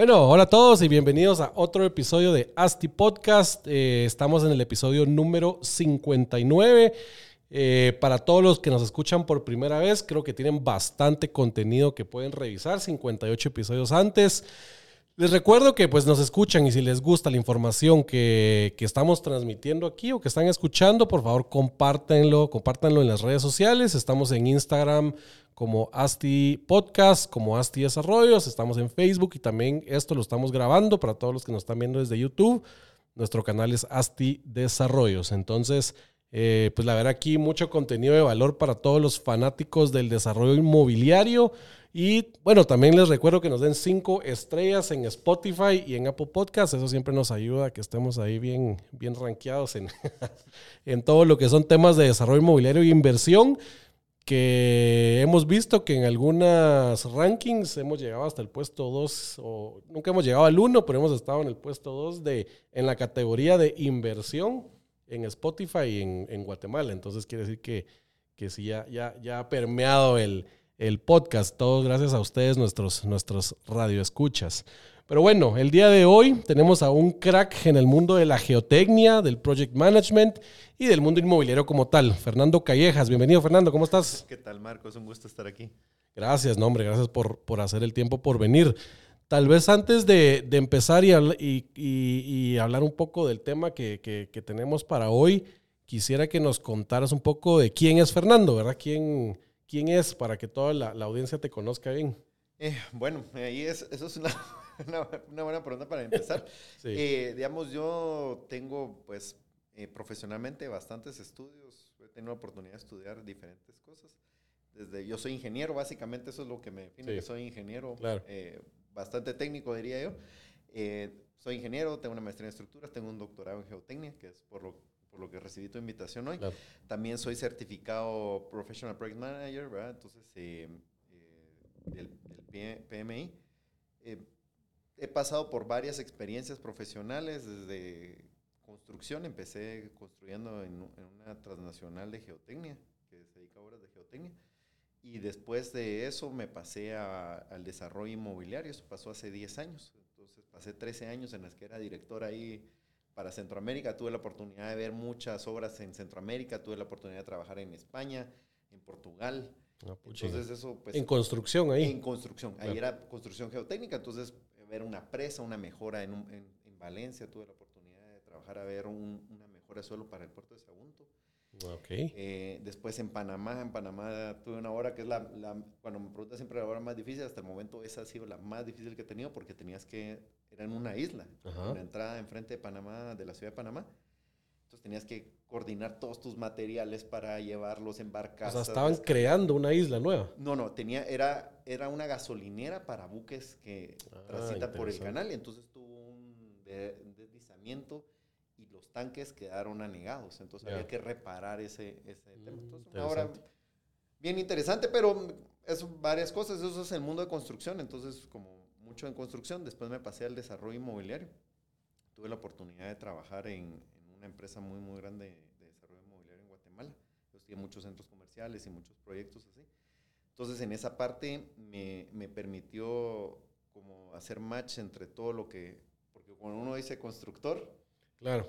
Bueno, hola a todos y bienvenidos a otro episodio de ASTI Podcast. Eh, estamos en el episodio número 59. Eh, para todos los que nos escuchan por primera vez, creo que tienen bastante contenido que pueden revisar, 58 episodios antes. Les recuerdo que pues nos escuchan y si les gusta la información que, que, estamos transmitiendo aquí o que están escuchando, por favor compártanlo, compártanlo en las redes sociales. Estamos en Instagram como Asti Podcast, como Asti Desarrollos, estamos en Facebook y también esto lo estamos grabando para todos los que nos están viendo desde YouTube. Nuestro canal es Asti Desarrollos. Entonces, eh, pues la verdad aquí mucho contenido de valor para todos los fanáticos del desarrollo inmobiliario. Y bueno, también les recuerdo que nos den cinco estrellas en Spotify y en Apple Podcasts. Eso siempre nos ayuda a que estemos ahí bien, bien rankeados en, en todo lo que son temas de desarrollo inmobiliario e inversión que hemos visto que en algunas rankings hemos llegado hasta el puesto 2, o nunca hemos llegado al 1, pero hemos estado en el puesto 2 de, en la categoría de inversión en Spotify y en, Guatemala. Entonces quiere decir que, que sí, ya, ya, ya ha permeado el, el podcast. Todos gracias a ustedes, nuestros, nuestros radioescuchas. Pero bueno, el día de hoy tenemos a un crack en el mundo de la geotecnia, del project management y del mundo inmobiliario como tal. Fernando Callejas, bienvenido Fernando, ¿cómo estás? ¿Qué tal Marco? Es un gusto estar aquí. Gracias, no hombre, gracias por, por hacer el tiempo por venir. Tal vez antes de, de empezar y, y, y, hablar un poco del tema que, que, que, tenemos para hoy, quisiera que nos contaras un poco de quién es Fernando, ¿verdad? ¿Quién, quién es para que toda la, la audiencia te conozca bien? Eh, bueno, ahí es, eso es una una, buena pregunta para empezar. Eh, digamos, yo tengo, pues, eh, profesionalmente bastantes estudios. He tenido la oportunidad de estudiar diferentes cosas. Desde, yo soy ingeniero, básicamente eso es lo que me define, que soy ingeniero. Bastante técnico, diría yo. soy ingeniero, tengo una maestría en estructuras, tengo un doctorado en geotecnia, que es por lo, por lo que recibí tu invitación hoy. También soy certificado Professional Project Manager, ¿verdad? Entonces, del, del PMI he pasado por varias experiencias profesionales, desde construcción, empecé construyendo en, una transnacional de geotecnia, que se dedica a obras de geotecnia, y después de eso me pasé al desarrollo inmobiliario, eso pasó hace 10 años, entonces pasé 13 años en las que era director ahí para Centroamérica, tuve la oportunidad de ver muchas obras en Centroamérica, tuve la oportunidad de trabajar en España, en Portugal, ah, entonces eso pues... En construcción ahí. En construcción, ahí era construcción geotécnica, entonces ver una presa, una mejora en, en, Valencia, tuve la oportunidad de trabajar a ver una mejora de suelo para el puerto de Sagunto. Okay. Eh, después en Panamá, en Panamá tuve una hora que es la, cuando me preguntas siempre la hora más difícil, hasta el momento esa ha sido la más difícil que he tenido porque tenías que, era en una isla, la entrada enfrente de Panamá, de la ciudad de Panamá. Entonces tenías que coordinar todos tus materiales para llevarlos en barcas. O sea, estaban creando una isla nueva. No, no, tenía, era, era una gasolinera para buques que ah, transitan por el canal. Y entonces tuvo un deslizamiento y los tanques quedaron anegados. Entonces había que reparar ese, ese tema. Mm, entonces, ahora, bien interesante, pero es varias cosas. Eso es el mundo de construcción. Entonces, como mucho en construcción, después me pasé al desarrollo inmobiliario. Tuve la oportunidad de trabajar en una empresa muy, muy grande de desarrollo inmobiliario en Guatemala. Yo tiene muchos centros comerciales y muchos proyectos así. Entonces, en esa parte me, me permitió como hacer match entre todo lo que, porque cuando uno dice constructor, Claro.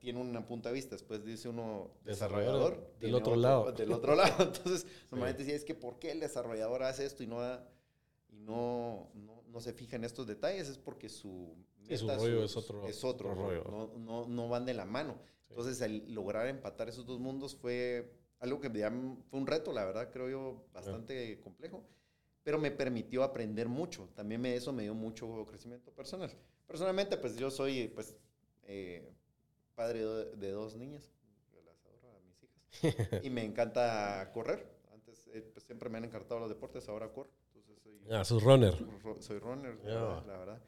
tiene una punta de vista, después dice uno desarrollador. del otro, lado. Del otro lado. Entonces, normalmente decía, es que ¿por qué el desarrollador hace esto y no, y no, no, no, se fija en estos detalles? Es porque su su rollo es otro, es otro, rollo. No, no, no, van de la mano. Entonces, el lograr empatar esos dos mundos fue algo que fue un reto, la verdad, creo yo, bastante complejo, pero me permitió aprender mucho. También me, eso me dio mucho crecimiento personal. Personalmente, pues yo soy pues, eh, padre de, dos niñas, las adoro a mis hijas, y me encanta correr. Antes eh, pues, siempre me han encantado los deportes, ahora corro. Entonces soy, ah, sos runner. Soy runner, la verdad.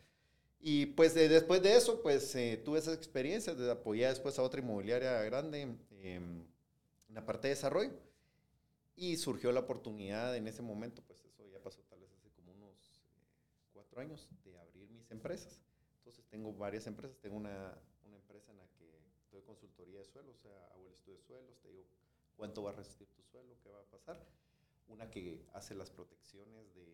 Y pues después de eso, pues eh, tuve esa experiencia, de apoyé después a otra inmobiliaria grande em, en la parte de desarrollo. Y surgió la oportunidad en ese momento, pues eso ya pasó tal vez hace como unos eh, cuatro años, de abrir mis empresas. Entonces tengo varias empresas, tengo una, una empresa en la que doy consultoría de suelos, o sea, hago el estudio de suelos, te digo cuánto va a resistir tu suelo, qué va a pasar. Una que hace las protecciones de,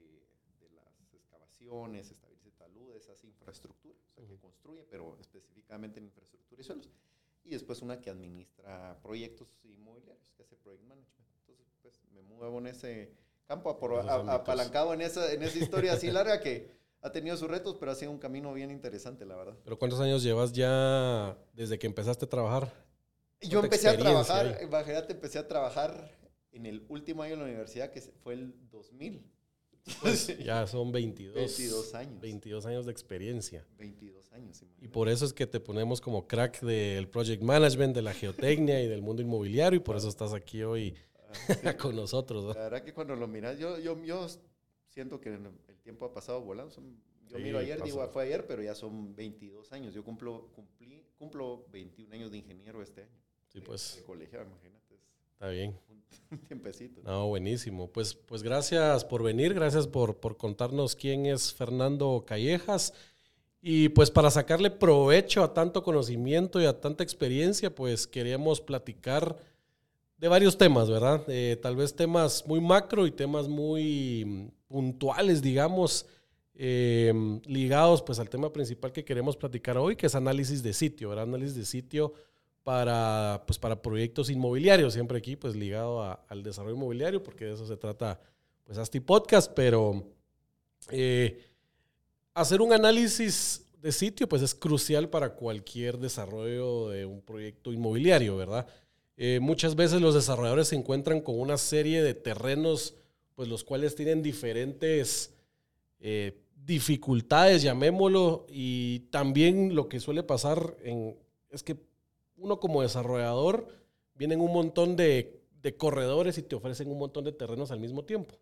de las excavaciones, estabiliza taludes, hace infraestructura, o sea, que construye, pero específicamente en infraestructura y suelos. Y después una que administra proyectos inmobiliarios, que hace project management. Entonces, pues me muevo en ese campo, apalancado en esa, en esa historia así larga que ha tenido sus retos, pero ha sido un camino bien interesante, la verdad. ¿Pero cuántos años llevas ya desde que empezaste a trabar? Yo empecé a trabajar, imagínate, empecé a trabajar en el último año de la universidad, que fue el 2000. Pues ya son 22, 22 años. 22 años de experiencia. 22 años. Imagínate. Y por eso es que te ponemos como crack del project management, de la geotecnia y del mundo inmobiliario y por eso estás aquí hoy ah, con nosotros. La verdad que cuando lo miras, yo, yo, yo siento que tiempo ha pasado volando. yo miro ayer, digo, fue ayer, pero ya son 22 años. Yo cumplo, cumplí, cumplo 21 años de ingeniero este año. Sí, pues. De colegio, imagínate. Está bien. Un tiempecito. No, buenísimo. Pues, pues gracias por venir, gracias por, por contarnos quién es Fernando Callejas. Y pues para sacarle provecho a tanto conocimiento y a tanta experiencia, pues queríamos platicar de varios temas, ¿verdad? Eh, tal vez temas muy macro y temas muy puntuales, digamos, eh, ligados pues al tema principal que queremos platicar hoy, que es análisis de sitio, ¿verdad? Análisis de sitio para, pues, para proyectos inmobiliarios, siempre aquí pues ligado al desarrollo inmobiliario, porque de eso se trata pues Asti Podcast, pero eh, hacer un análisis de sitio pues es crucial para cualquier desarrollo de un proyecto inmobiliario, ¿verdad? Eh, muchas veces los desarrolladores se encuentran con una serie de terrenos pues los cuales tienen diferentes eh, dificultades, llamémoslo, y también lo que suele pasar es que uno como desarrollador, vienen un montón de, corredores y te ofrecen un montón de terrenos al mismo tiempo.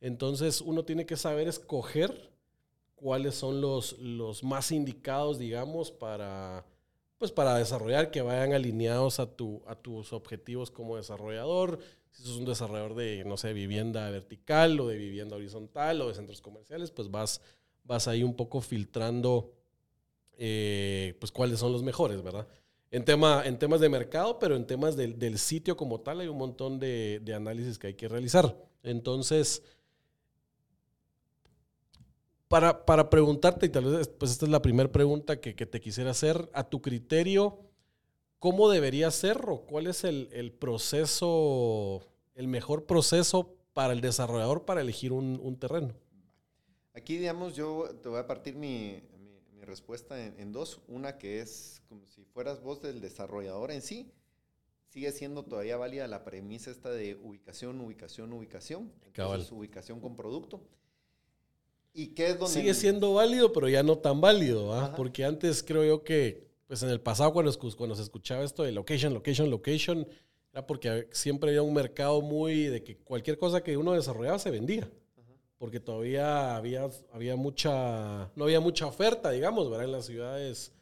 Entonces uno tiene que saber escoger cuáles son los, los más indicados, digamos, para, pues para desarrollar, que vayan alineados a, tu, a tus objetivos como desarrollador. Si sos un desarrollador de, no sé, vivienda vertical o de vivienda horizontal o de centros comerciales, pues vas, vas ahí un poco filtrando eh, pues cuáles son los mejores, ¿verdad? en, tema, en temas de mercado, pero en temas del, del sitio como tal hay un montón de, de, análisis que hay que realizar. Entonces, para, para, preguntarte, y tal vez pues esta es la primera pregunta que, que, te quisiera hacer, a tu criterio, ¿cómo debería ser o cuál es el, el proceso, el mejor proceso para el desarrollador para elegir un, un terreno? Aquí, digamos, yo te voy a partir mi, respuesta en, dos. Una que es como si fueras vos del desarrollador en sí. Sigue siendo todavía válida la premisa esta de ubicación, ubicación, ubicación. Entonces, ubicación con producto. ¿Y qué es donde...? Sigue siendo válido, pero ya no tan válido, ¿ah? Porque antes creo yo que, pues en el pasado cuando, cuando se escuchaba esto de location, location, location, era porque siempre había un mercado muy de que cualquier cosa que uno desarrollaba se vendía porque todavía había, había mucha, no había mucha oferta, digamos, ¿verdad? En las ciudades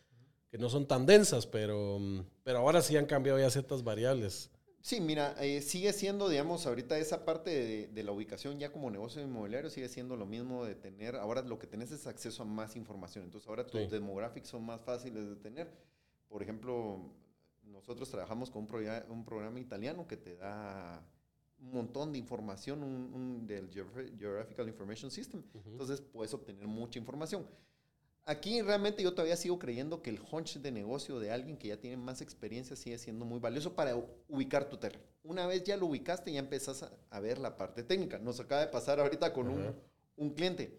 que no son tan densas, pero, pero ahora sí han cambiado ya ciertas variables. Sí, mira, eh, sigue siendo, digamos, ahorita esa parte de, de, la ubicación ya como negocio inmobiliario sigue siendo lo mismo de tener, ahora lo que tenés es acceso a más información, entonces ahora tus demográficos son más fáciles de tener. Por ejemplo, nosotros trabajamos con un, un programa italiano que te da un montón de información un, del Geographical Information System. Entonces puedes obtener mucha información. Aquí realmente yo todavía sigo creyendo que el hunch de negocio de alguien que ya tiene más experiencia sigue siendo muy valioso para ubicar tu terreno. Una vez ya lo ubicaste, ya empezás a, ver la parte técnica. Nos acaba de pasar ahorita con un, un cliente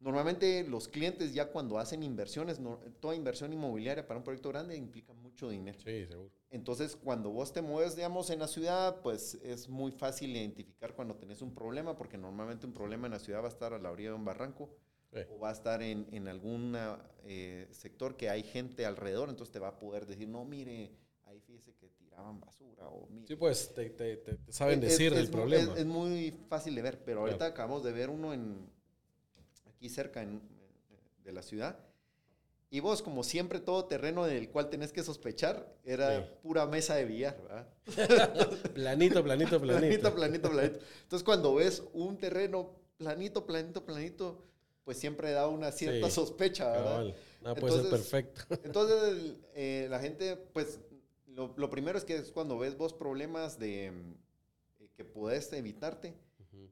Normalmente los clientes ya cuando hacen inversiones, toda inversión inmobiliaria para un proyecto grande implica mucho dinero. Sí, seguro. Entonces, cuando vos te mueves, digamos, en la ciudad, pues es muy fácil identificar cuando tenés un problema, porque normalmente un problema en la ciudad va a estar a la orilla de un barranco o va a estar en, en algún eh, sector que hay gente alrededor, entonces te va a poder decir, no, mire, ahí fíjese que tiraban basura o Sí, pues te, te, te saben decir el problema. Es, muy fácil de ver, pero ahorita acabamos de ver uno en aquí cerca de la ciudad, Y vos, como siempre, todo terreno del cual tenés que sospechar era pura mesa de billar, ¿verdad? planito, planito, planito. Planito, planito, planito. Entonces, cuando ves un terreno planito, planito, planito, pues siempre da una cierta sospecha, ¿verdad? No, puede ser perfecto. Entonces, eh, la gente, pues, lo, lo, primero es que es cuando ves vos problemas de eh, que puedes evitarte,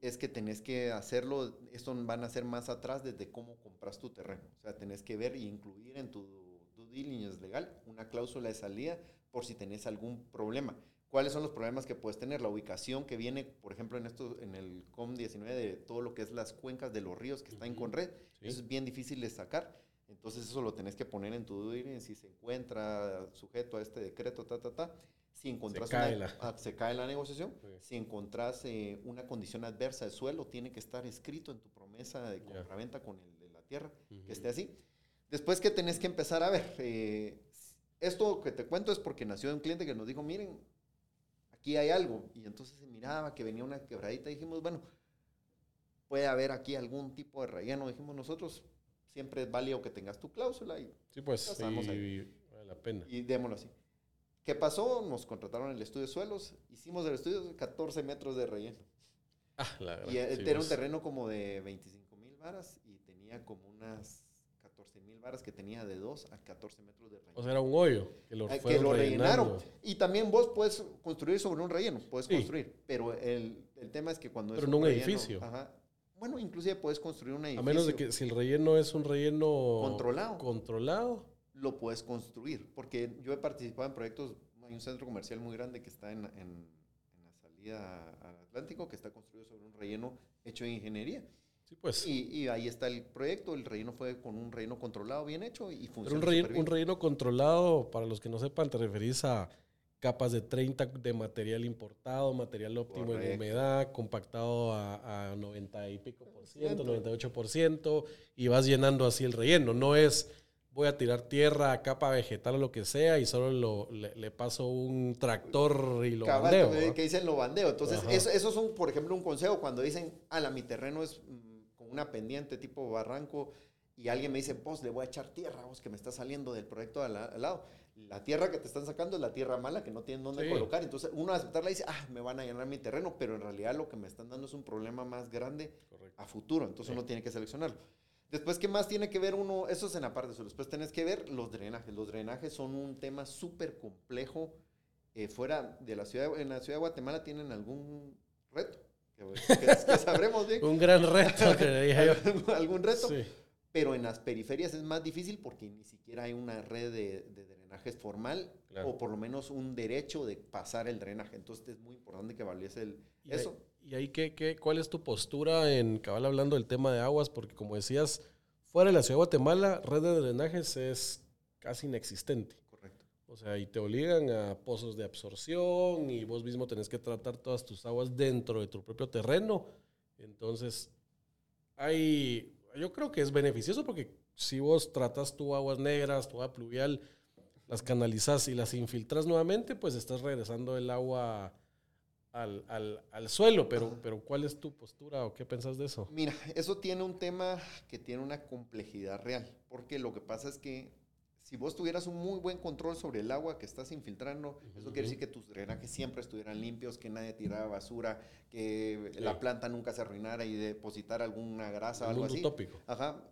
es que tenés que hacerlo, esto van a ser más atrás desde cómo compras tu terreno. O sea, tenés que ver y incluir en tu due diligence legal una cláusula de salida por si tenés algún problema. ¿Cuáles son los problemas que puedes tener? La ubicación que viene, por ejemplo, en esto, en el COM19 de todo lo que es las cuencas de los ríos que están con red, eso es bien difícil de sacar. Entonces eso lo tenés que poner en tu diligence si se encuentra sujeto a este decreto, ta, ta, ta si encontrás se cae, la... Ah, se cae la negociación. Si encontrás eh, una condición adversa de suelo, tiene que estar escrito en tu promesa de compraventa con el de la tierra, que esté así. Después que tenés que empezar a ver, eh, esto que te cuento es porque nació de un cliente que nos dijo, miren, aquí hay algo. Y entonces se miraba que venía una quebradita y dijimos, bueno, puede haber aquí algún tipo de relleno. Dijimos nosotros, siempre es válido que tengas tu cláusula y... Sí, pues, y, vale la pena. Y démoslo así. ¿Qué pasó? Nos contrataron el estudio de suelos. Hicimos el estudio de 14 metros de relleno. Ah, la verdad. Y era un pues. terreno como de 25 mil varas y tenía como unas 14 mil varas que tenía de 2 a 14 metros de relleno. O sea, era un hoyo que lo, eh, que lo rellenaron. Y también vos puedes construir sobre un relleno, puedes construir. Pero el, el, tema es que cuando pero es un, un edificio. Ajá, bueno, inclusive puedes construir un edificio. A menos de que si el relleno es un relleno controlado. Controlado lo puedes construir. Porque yo he participado en proyectos, hay un centro comercial muy grande que está en, en, la salida al Atlántico, que está construido sobre un relleno hecho de ingeniería. Sí, pues. Y, y, ahí está el proyecto. El relleno fue con un relleno controlado bien hecho y funciona. Pero un relleno, un relleno controlado, para los que no sepan, te referís a capas de 30 de material importado, material óptimo en humedad, compactado a, a 90 y pico por ciento, 98 por ciento, y vas llenando así el relleno. No es voy a tirar tierra, capa vegetal o lo que sea y solo le, paso un tractor y lo bandeo. Que, que dicen lo bandeo. Entonces, eso, eso, es, un, por ejemplo, un consejo cuando dicen, ala, mi terreno es una pendiente tipo barranco y alguien me dice, vos le voy a echar tierra, vos que me está saliendo del proyecto al, lado. La tierra que te están sacando es la tierra mala que no tienen dónde colocar. Entonces, uno a aceptarla dice, ah, me van a llenar mi terreno, pero en realidad lo que me están dando es un problema más grande a futuro. Entonces, uno tiene que seleccionarlo. Después, ¿qué más tiene que ver uno? Eso es en la parte eso. Después tenés que ver los drenajes. Los drenajes son un tema súper complejo. Eh, fuera de la ciudad, en la ciudad de Guatemala tienen algún reto. Que, sabremos bien. un gran reto, algún reto. Pero en las periferias es más difícil porque ni siquiera hay una red de, drenajes formal o por lo menos un derecho de pasar el drenaje. Entonces es muy importante que valiese el, eso. ¿Y ahí qué, qué, cuál es tu postura en cabal hablando del tema de aguas? Porque como decías, fuera de la ciudad de Guatemala, red de drenajes es casi inexistente. O sea, y te obligan a pozos de absorción y vos mismo tenés que tratar todas tus aguas dentro de tu propio terreno. Entonces, hay, yo creo que es beneficioso porque si vos tratas tu aguas negras, tu agua pluvial, las canalizas y las infiltras nuevamente, pues estás regresando el agua al, al, al suelo, pero, pero ¿cuál es tu postura o qué pensás de eso? Mira, eso tiene un tema que tiene una complejidad real, porque lo que pasa es que si vos tuvieras un muy buen control sobre el agua que estás infiltrando, eso quiere decir que tus drenajes siempre estuvieran limpios, que nadie tirara basura, que la planta nunca se arruinara y depositara alguna grasa o algo así. Utópico. Ajá.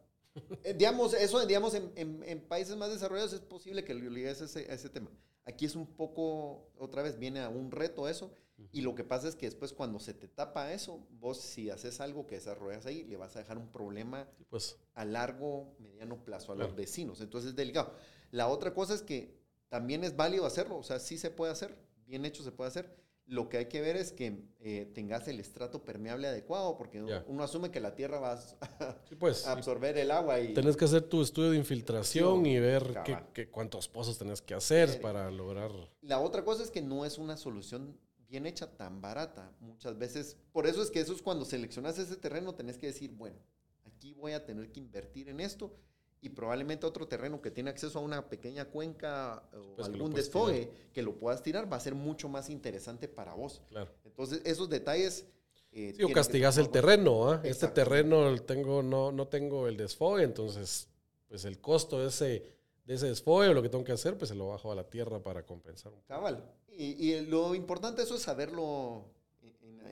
Eh, digamos, eso, digamos, en, en, países más desarrollados es posible que le ese tema. Aquí es un poco, otra vez viene a un reto eso, y lo que pasa es que después cuando se te tapa eso, vos si haces algo que desarrollas ahí, le vas a dejar un problema pues. a largo, mediano plazo a los vecinos. Entonces es delicado. La otra cosa es que también es válido hacerlo, o sea, sí se puede hacer, bien hecho se puede hacer. Lo que hay que ver es que eh, tengas el estrato permeable adecuado, porque uno asume que la tierra va a pues, absorber el agua. y Tenés que hacer tu estudio de infiltración y ver qué, cuántos pozos tenés que hacer eh, para lograr... La otra cosa es que no es una solución bien hecha, tan barata. Muchas veces, por eso es que eso es cuando seleccionas ese terreno, tenés que decir, bueno, aquí voy a tener que invertir en esto y probablemente otro terreno que tiene acceso a una pequeña cuenca o pues algún desfogue que lo puedas tirar va a ser mucho más interesante para vos. Claro. Entonces, esos detalles... Eh, o castigas el terreno, Este terreno tengo, no, no tengo el desfogue, entonces, pues el costo ese de ese desfogue o lo que tengo que hacer, pues se lo bajo a la tierra para compensar. Cabal. Y, y lo importante eso es saberlo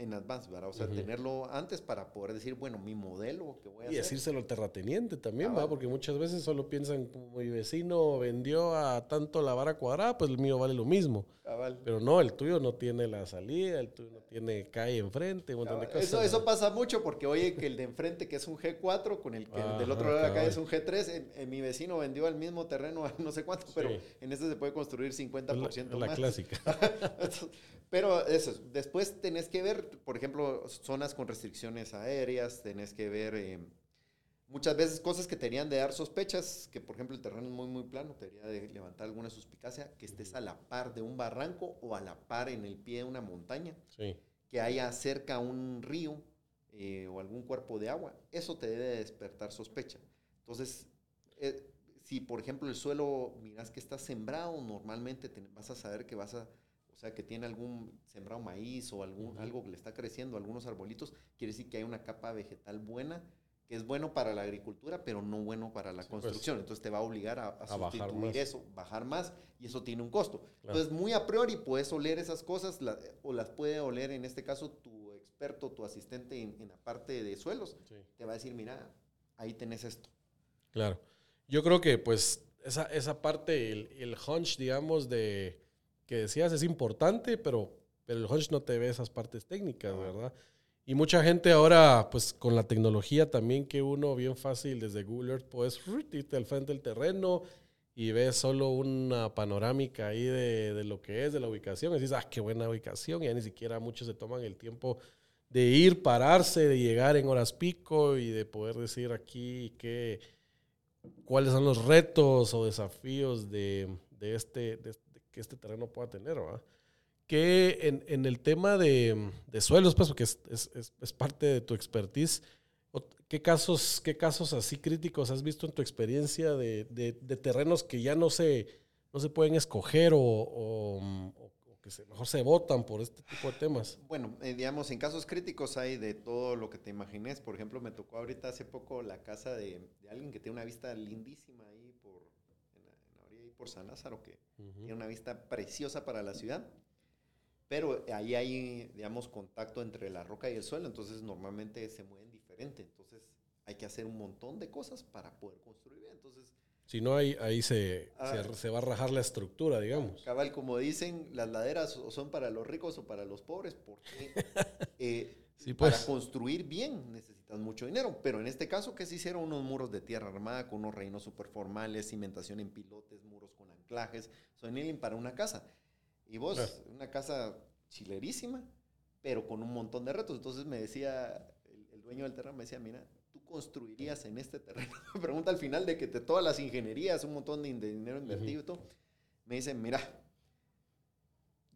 en advance, ¿verdad? O sea, tenerlo antes para poder decir, bueno, mi modelo que voy a y decírselo al terrateniente también, ¿va? Porque muchas veces solo piensan, como mi vecino vendió a tanto la vara cuadrada, pues el mío vale lo mismo. Cabal. Pero no, el tuyo no tiene la salida, el tuyo no tiene calle enfrente, un montón de cosas. Eso, eso pasa mucho porque, oye, que el de enfrente, que es un G4, con el que del otro lado de la calle es un G3, mi vecino vendió al mismo terreno a no sé cuánto, pero en este se puede construir 50% es la, la clásica. pero eso, después tenés que ver por ejemplo, zonas con restricciones aéreas, tenés que ver eh, muchas veces cosas que tenían de dar sospechas, que por ejemplo el terreno es muy, muy plano, te de levantar alguna suspicacia, que estés a la par de un barranco o a la par en el pie de una montaña, que haya cerca un río eh, o algún cuerpo de agua, eso te debe despertar sospecha. Entonces, eh, si por ejemplo el suelo miras que está sembrado, normalmente vas a saber que vas a o sea, que tiene algún sembrado maíz o algún, algo que le está creciendo, algunos arbolitos, quiere decir que hay una capa vegetal buena, que es bueno para la agricultura, pero no bueno para la pues. construcción. Entonces te va a obligar a, a, sustituir eso, bajar más, y eso tiene un costo. Entonces, muy a priori puedes oler esas cosas, o las puede oler, en este caso, tu experto, tu asistente en, la parte de suelos, te va a decir, mira, ahí tenés esto. Claro. Yo creo que, pues, esa, esa parte, el, el hunch, digamos, de que decías es importante, pero, pero el hunch no te ve esas partes técnicas, ¿verdad? Y mucha gente ahora, pues con la tecnología también que uno bien fácil desde Google Earth puedes irte al frente del terreno y ves solo una panorámica ahí de, de, lo que es, de la ubicación. Y dices, ah, qué buena ubicación. Y ya ni siquiera muchos se toman el tiempo de ir, pararse, de llegar en horas pico y de poder decir aquí qué, cuáles son los retos o desafíos de, de este, de, que este terreno pueda tener, ¿verdad? Que en, en el tema de, de, suelos, pues, porque es, es, es, parte de tu expertise, ¿qué casos, ¿qué casos así críticos has visto en tu experiencia de, de, de terrenos que ya no se, no se pueden escoger o, o, que se, mejor se votan por este tipo de temas? Bueno, eh, digamos, en casos críticos hay de todo lo que te imagines. Por ejemplo, me tocó ahorita hace poco la casa de, de alguien que tiene una vista lindísima ahí por, en la, en la orilla ahí por San Lázaro, que tiene una vista preciosa para la ciudad, pero ahí hay, digamos, contacto entre la roca y el suelo, entonces normalmente se mueven diferente, entonces hay que hacer un montón de cosas para poder construir. Entonces, si no, ahí, ahí se, ah. se, va a rajar la estructura, digamos. Cabal, como dicen, las laderas son para los ricos o para los pobres, porque eh, para pues. construir bien necesitas mucho dinero. Pero en este caso, que se hicieron unos muros de tierra armada con unos reinos super formales, cimentación en pilotes, muros con anclajes, son para una casa. Y vos, una casa chilerísima, pero con un montón de retos. Entonces me decía, el, dueño del terreno me decía, mira, tú construirías en este terreno. me pregunta al final de que te, todas las ingenierías, un montón de, dinero invertido y todo. Me dice, mira,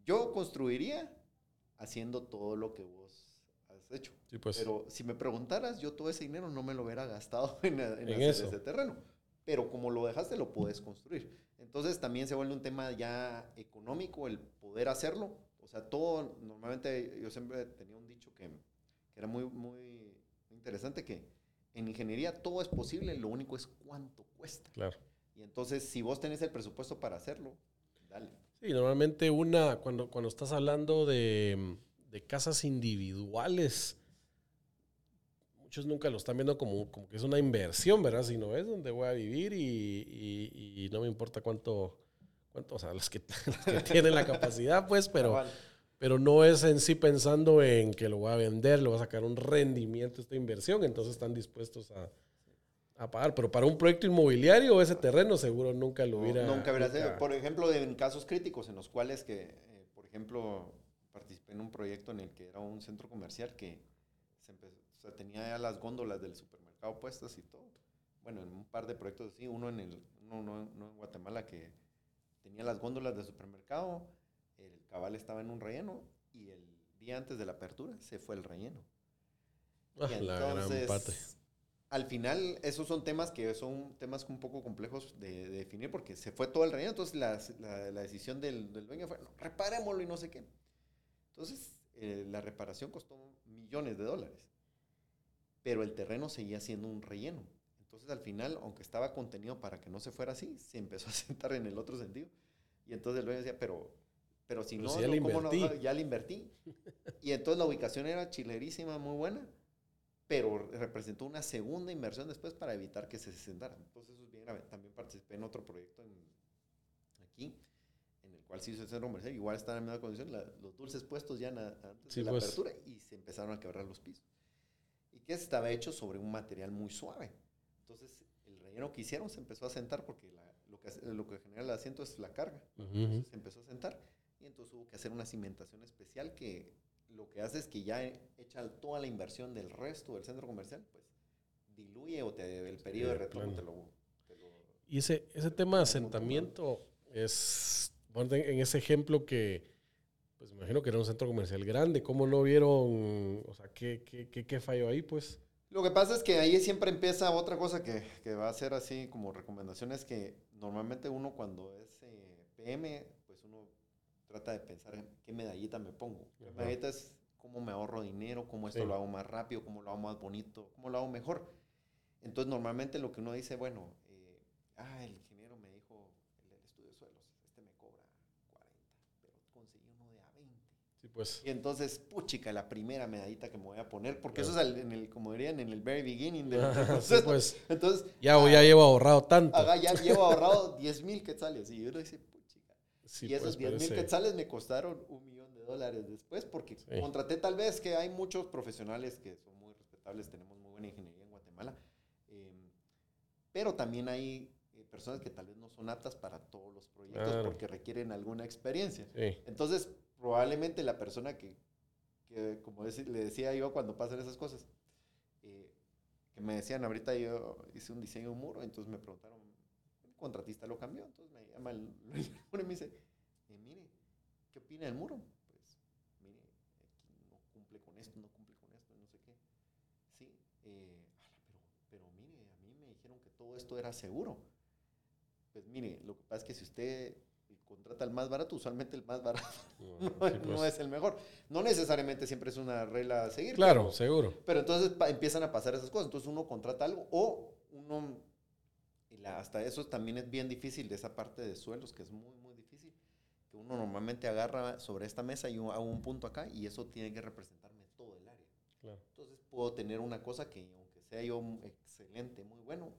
yo construiría haciendo todo lo que vos hecho. Pues. Pero si me preguntaras, yo todo ese dinero no me lo hubiera gastado en, en, ese terreno. Pero como lo dejaste, lo puedes construir. Entonces también se vuelve un tema ya económico el poder hacerlo. O sea, todo, normalmente yo siempre tenía un dicho que, que era muy, muy interesante, que en ingeniería todo es posible, lo único es cuánto cuesta. Claro. Y entonces, si vos tenés el presupuesto para hacerlo, dale. Sí, normalmente una, cuando, cuando estás hablando de de casas individuales. Muchos nunca lo están viendo como, como que es una inversión, ¿verdad? Si no es donde voy a vivir y, no me importa cuánto, cuánto, o sea, los que, tienen la capacidad, pues, pero, pero no es en sí pensando en que lo voy a vender, lo voy a sacar un rendimiento esta inversión, entonces están dispuestos a, a pagar. Pero para un proyecto inmobiliario, ese terreno seguro nunca lo hubiera. nunca hubiera Por ejemplo, en casos críticos en los cuales que, eh, por ejemplo, participé en un proyecto en el que era un centro comercial que se o sea, tenía ya las góndolas del supermercado puestas y todo. Bueno, en un par de proyectos así, uno en, el, uno, en Guatemala que tenía las góndolas del supermercado, el cabal estaba en un relleno y el día antes de la apertura se fue el relleno. Ah, la entonces, al final, esos son temas que son temas un poco complejos de, definir porque se fue todo el relleno. Entonces, la, la, decisión del, del, dueño fue, no, reparémoslo y no sé qué. Entonces, eh, la reparación costó millones de dólares, pero el terreno seguía siendo un relleno. Entonces al final, aunque estaba contenido para que no se fuera así, se empezó a sentar en el otro sentido. Y entonces el dueño decía, pero, pero si no, ya, le ¿cómo no? invertí. ya le invertí. y entonces la ubicación era chilerísima, muy buena, pero representó una segunda inversión después para evitar que se sentara. Entonces eso es bien grave. También participé en otro proyecto en, aquí, en el cual se hizo el centro comercial. Igual estaba en la misma condición, la- los dulces puestos ya na- antes Sí, de la pues. apertura y se empezaron a quebrar los pisos. Que estaba hecho sobre un material muy suave. Entonces, el relleno que hicieron se empezó a sentar porque la- lo, que, lo que genera el asiento es la carga. Entonces, se empezó a sentar y entonces hubo que hacer una cimentación especial que lo que hace es que ya echa toda la inversión del resto del centro comercial, pues diluye o te, el periodo de retorno te lo, te lo- Y ese, ese tema de asentamiento es, en ese ejemplo que, pues me imagino que era un centro comercial grande, ¿cómo no vieron, o sea, qué, qué, qué, qué falló ahí, pues? Lo que pasa es que ahí siempre empieza otra cosa que, que va a ser así como recomendación es que normalmente uno cuando es eh, PM, pues uno trata de pensar en qué medallita me pongo. ¿Qué Ajá. medallita es cómo me ahorro dinero, cómo esto Sí. lo hago más rápido, cómo lo hago más bonito, cómo lo hago mejor. Entonces normalmente lo que uno dice, bueno, eh, ah, el ingeniero me dijo, el del estudio de suelos, este me cobra 40, pero conseguí uno de a 20. Sí, pues. Y entonces, puchica, la primera medallita que me voy a poner, porque Claro. eso es en el, como dirían, en el very beginning del, Sí, proceso. pues. Entonces, Ya, ya llevo ahorrado tanto. ya llevo ahorrado 10 mil quetzales. Y uno dice, puchica. Sí, y esos pues, 10 mil quetzales me costaron un millón de dólares después, porque Sí. contraté tal vez que hay muchos profesionales que son muy respetables, tenemos muy buena ingeniería en Guatemala, eh, pero también hay eh, personas que tal vez no son aptas para todos los proyectos Claro. porque requieren alguna experiencia. Sí, Entonces, probablemente la persona que, que, como le decía yo cuando pasan esas cosas, eh, que me decían, ahorita yo hice un diseño de un muro, entonces me preguntaron, el contratista lo cambió, entonces me llama el y me dice, eh, mire, ¿qué opina del muro? Pues, mire, aquí no cumple con esto, no cumple con esto, no sé qué. Sí, eh, pero, pero mire, a mí me dijeron que todo esto era seguro. Pues mire, lo que pasa es que si usted contrata el más barato, usualmente el más barato no, no, sí, no pues. es el mejor. No necesariamente siempre es una regla a seguir. Claro, pero- seguro. Pero, entonces empiezan a pasar esas cosas. Entonces uno contrata algo o uno, y la- hasta eso también es bien difícil de esa parte de suelos, que es muy, muy difícil. Que uno normalmente agarra sobre esta mesa y hago un punto acá y eso tiene que representarme todo el área. Claro. Entonces puedo tener una cosa que aunque sea yo excelente, muy bueno.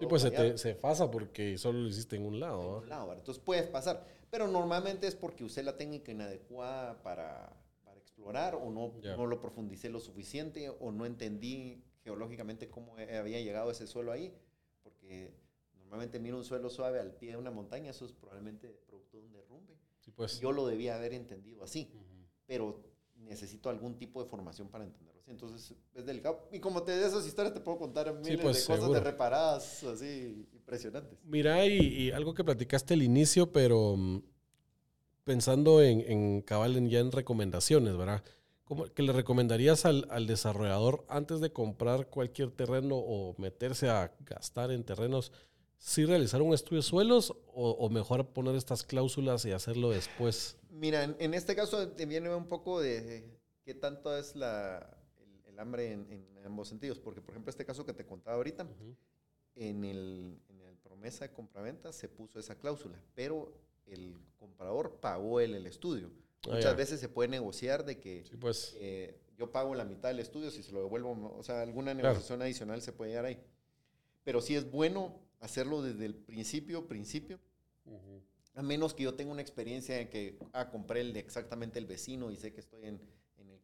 Sí, pues se, te, se fasa porque solo lo hiciste en un en lado. un ¿va? lado. Entonces puede pasar. Pero normalmente es porque usé la técnica inadecuada para, para explorar o no, no lo profundicé lo suficiente o no entendí geológicamente cómo había llegado ese suelo ahí. Porque normalmente miro un suelo suave al pie de una montaña, eso es probablemente producto de un derrumbe. Sí, pues. Yo lo debía haber entendido así, pero necesito algún tipo de formación para entenderlo así. Entonces es delicado. Y como te de esas historias te puedo contar miles pues, de cosas seguro. de reparadas así impresionantes. Mira, y, y algo que platicaste al inicio, pero mm, pensando en, en cabal en- ya en recomendaciones, ¿verdad? ¿Cómo, ¿Qué le recomendarías al, al desarrollador antes de comprar cualquier terreno o meterse a gastar en terrenos? ¿Sí realizar un estudio de suelos o, o mejor poner estas cláusulas y hacerlo después? Mira, en, en este caso te viene un poco de qué tanto es la, hambre en, en ambos sentidos. Porque, por ejemplo, este caso que te contaba ahorita, Ujú. en el, en el promesa de compraventa se puso esa cláusula, pero el comprador pagó el, el estudio. Ah, Muchas ya. veces se puede negociar de que Sí, pues. eh, yo pago la mitad del estudio si se lo devuelvo, o sea, alguna Claro. negociación adicional se puede llegar ahí. Pero sí es bueno hacerlo desde el principio, principio, Ujú. a menos que yo tenga una experiencia en que, ah, compré el de exactamente el vecino y sé que estoy en,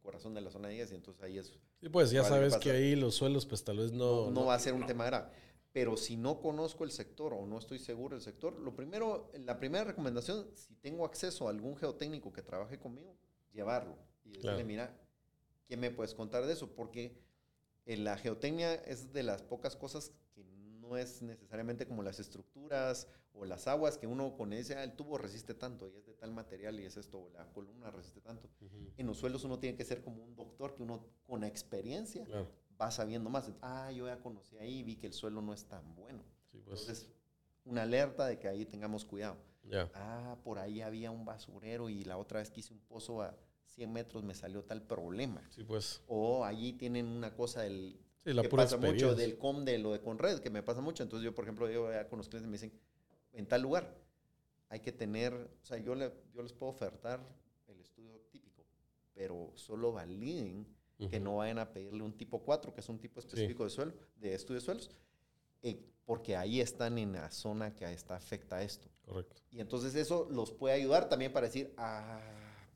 corazón de la zona 10 y entonces ahí es, Sí, pues ya sabes que ahí los suelos, pues tal vez no. no, no va a ser un tema grave. Pero si no conozco el sector o no estoy seguro del sector, lo primero, la primera recomendación, si tengo acceso a algún geotécnico que trabaje conmigo, llevarlo y decirle, Claro. mira, ¿qué me puedes contar de eso? Porque eh, la geotecnia es de las pocas cosas que no es necesariamente como las estructuras o las aguas que uno con ese, ah, el tubo resiste tanto y es de tal material y es esto, o la columna resiste tanto. Ujú. En los suelos uno tiene que ser como un doctor que uno con experiencia Claro. va sabiendo más. Ah, yo ya conocí ahí y vi que el suelo no es tan bueno. Sí, pues. Entonces, una alerta de que ahí tengamos cuidado. ya. Ah, por ahí había un basurero y la otra vez que hice un pozo a 100 metros me salió tal problema. Sí, pues. O allí tienen una cosa del... Sí, la que pasa mucho del com de lo de Conred, que me pasa mucho. Entonces yo, por ejemplo, yo ya con los clientes me dicen, en tal lugar hay que tener, o sea, yo, le- yo les puedo ofertar el estudio típico, pero solo validen que Ujú. no vayan a pedirle un tipo 4, que es un tipo específico de suelo, de estudio de suelos, eh, porque ahí están en la zona que está afecta a esto. Correcto. Y entonces eso los puede ayudar también para decir, ah,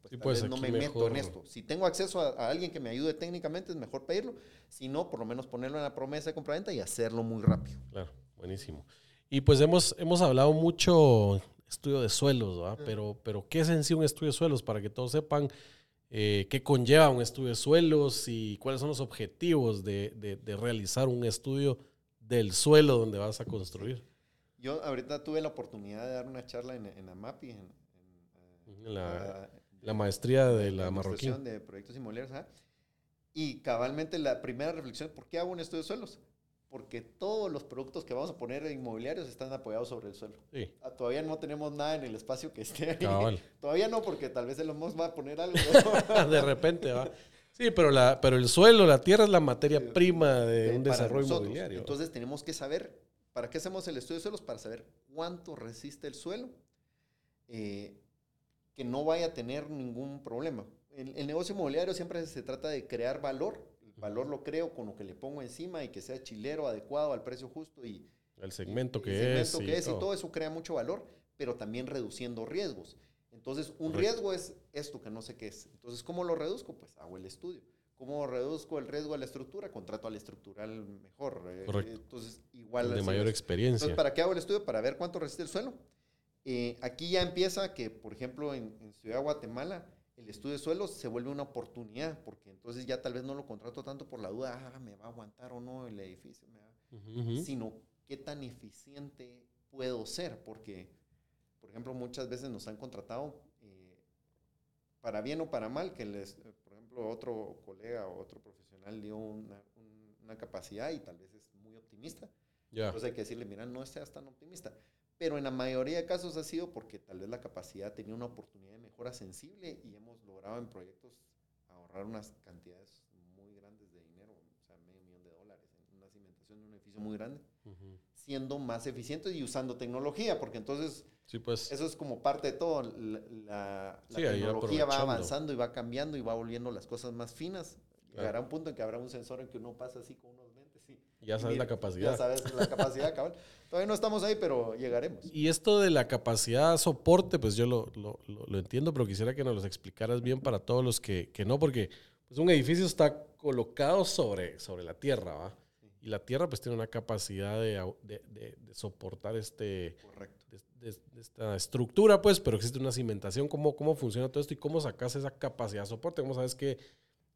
pues Sí, tal pues, vez no me meto mejor- en esto. Si tengo acceso a, a alguien que me ayude técnicamente, es mejor pedirlo. Si no, por lo menos ponerlo en la promesa de compraventa y hacerlo muy rápido. Claro, buenísimo. Y pues hemos, hemos hablado mucho estudio de suelos, ¿verdad? Pero, pero ¿qué es en sí un estudio de suelos? Para que todos sepan eh, qué conlleva un estudio de suelos y cuáles son los objetivos de, de- de realizar un estudio del suelo donde vas a construir. Yo ahorita tuve la oportunidad de dar una charla en, en AMAPI, en, en, En la, ah, la maestría de la Administración marroquín. de proyectos inmobiliarios. ajá. Y cabalmente la primera reflexión, ¿por qué hago un estudio de suelos? Porque todos los productos que vamos a poner en inmobiliarios están apoyados sobre el suelo. Sí, Ah, Todavía no tenemos nada en el espacio que esté ahí. cabal. Todavía no, porque tal vez el Musk va a poner algo. de repente va. Sí, pero, la, pero el suelo, la tierra es la materia Sí. prima de de- un desarrollo nosotros. inmobiliario. Entonces tenemos que saber, ¿para qué hacemos el estudio de suelos? Para saber cuánto resiste el suelo, eh, que no vaya a tener ningún problema. El, el negocio inmobiliario siempre se trata de crear valor. Valor lo creo con lo que le pongo encima y que sea chilero, adecuado al precio justo y el segmento y- que el es. segmento y que es y todo. todo eso crea mucho valor, pero también reduciendo riesgos. Entonces, un riesgo es esto que no sé qué es. Entonces, ¿cómo lo reduzco? Pues hago el estudio. ¿Cómo reduzco el riesgo a la estructura? Contrato al estructural mejor. eh, Correcto. Entonces, igual. de mayor es. experiencia. Entonces, ¿para qué hago el estudio? Para ver cuánto resiste el suelo. Eh, aquí ya empieza que, por ejemplo, en, en Ciudad de Guatemala, el estudio de suelos se vuelve una oportunidad, porque entonces ya tal vez no lo contrato tanto por la duda, ah, me va a aguantar o no el edificio, me va- ujú. sino qué tan eficiente puedo ser, porque, por ejemplo, muchas veces nos han contratado, eh, para bien o para mal, que les, eh, por ejemplo, otro colega o otro profesional dio una, un- una capacidad y tal vez es muy optimista, entonces hay que decirle, mira, no seas tan optimista. Pero en la mayoría de casos ha sido porque tal vez la capacidad tenía una oportunidad de mejora sensible y hemos logrado en proyectos ahorrar unas cantidades muy grandes de dinero, o sea, medio millón de dólares en una cimentación de un edificio muy grande, siendo más eficientes y usando tecnología, porque entonces Sí, pues. eso es como parte de todo. La, Sí, tecnología va avanzando y va cambiando y va volviendo las cosas más finas. Claro. Llegará un punto en que habrá un sensor en que uno pasa así con unos Ya sabes mira, la capacidad. Ya sabes la capacidad, cabal. Todavía no estamos ahí, pero llegaremos. Y esto de la capacidad soporte, pues yo lo, lo- lo- lo entiendo, pero quisiera que nos lo explicaras bien para todos los que, que no, porque pues, un edificio está colocado sobre, sobre la tierra, ¿va? Y la tierra pues tiene una capacidad de, de- de- de soportar este, esta estructura, pues, pero existe una cimentación. ¿Cómo, ¿Cómo funciona todo esto y cómo sacas esa capacidad de soporte? ¿Cómo sabes que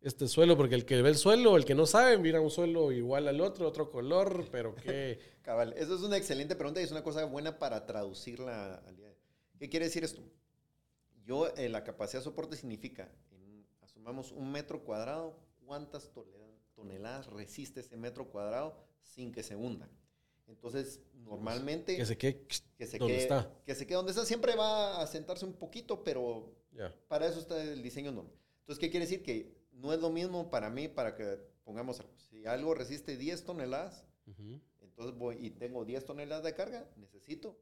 este suelo, porque el que ve el suelo, el que no sabe, mira un suelo igual al otro, otro color, pero que... Cabal, eso es una excelente pregunta y es una cosa buena para traducirla al día de ¿Qué quiere decir esto? Yo, eh, la capacidad de soporte significa, en- asumamos un metro cuadrado, ¿cuántas toneladas resiste ese metro cuadrado sin que se hunda? Entonces, normalmente... que se quede que se donde quede, está. Que se quede donde está. Siempre va a sentarse un poquito, pero para eso está el diseño normal. Entonces, ¿qué quiere decir? Que no es lo mismo para mí, para que pongamos algo. Si algo resiste 10 toneladas, entonces voy y tengo 10 toneladas de carga, necesito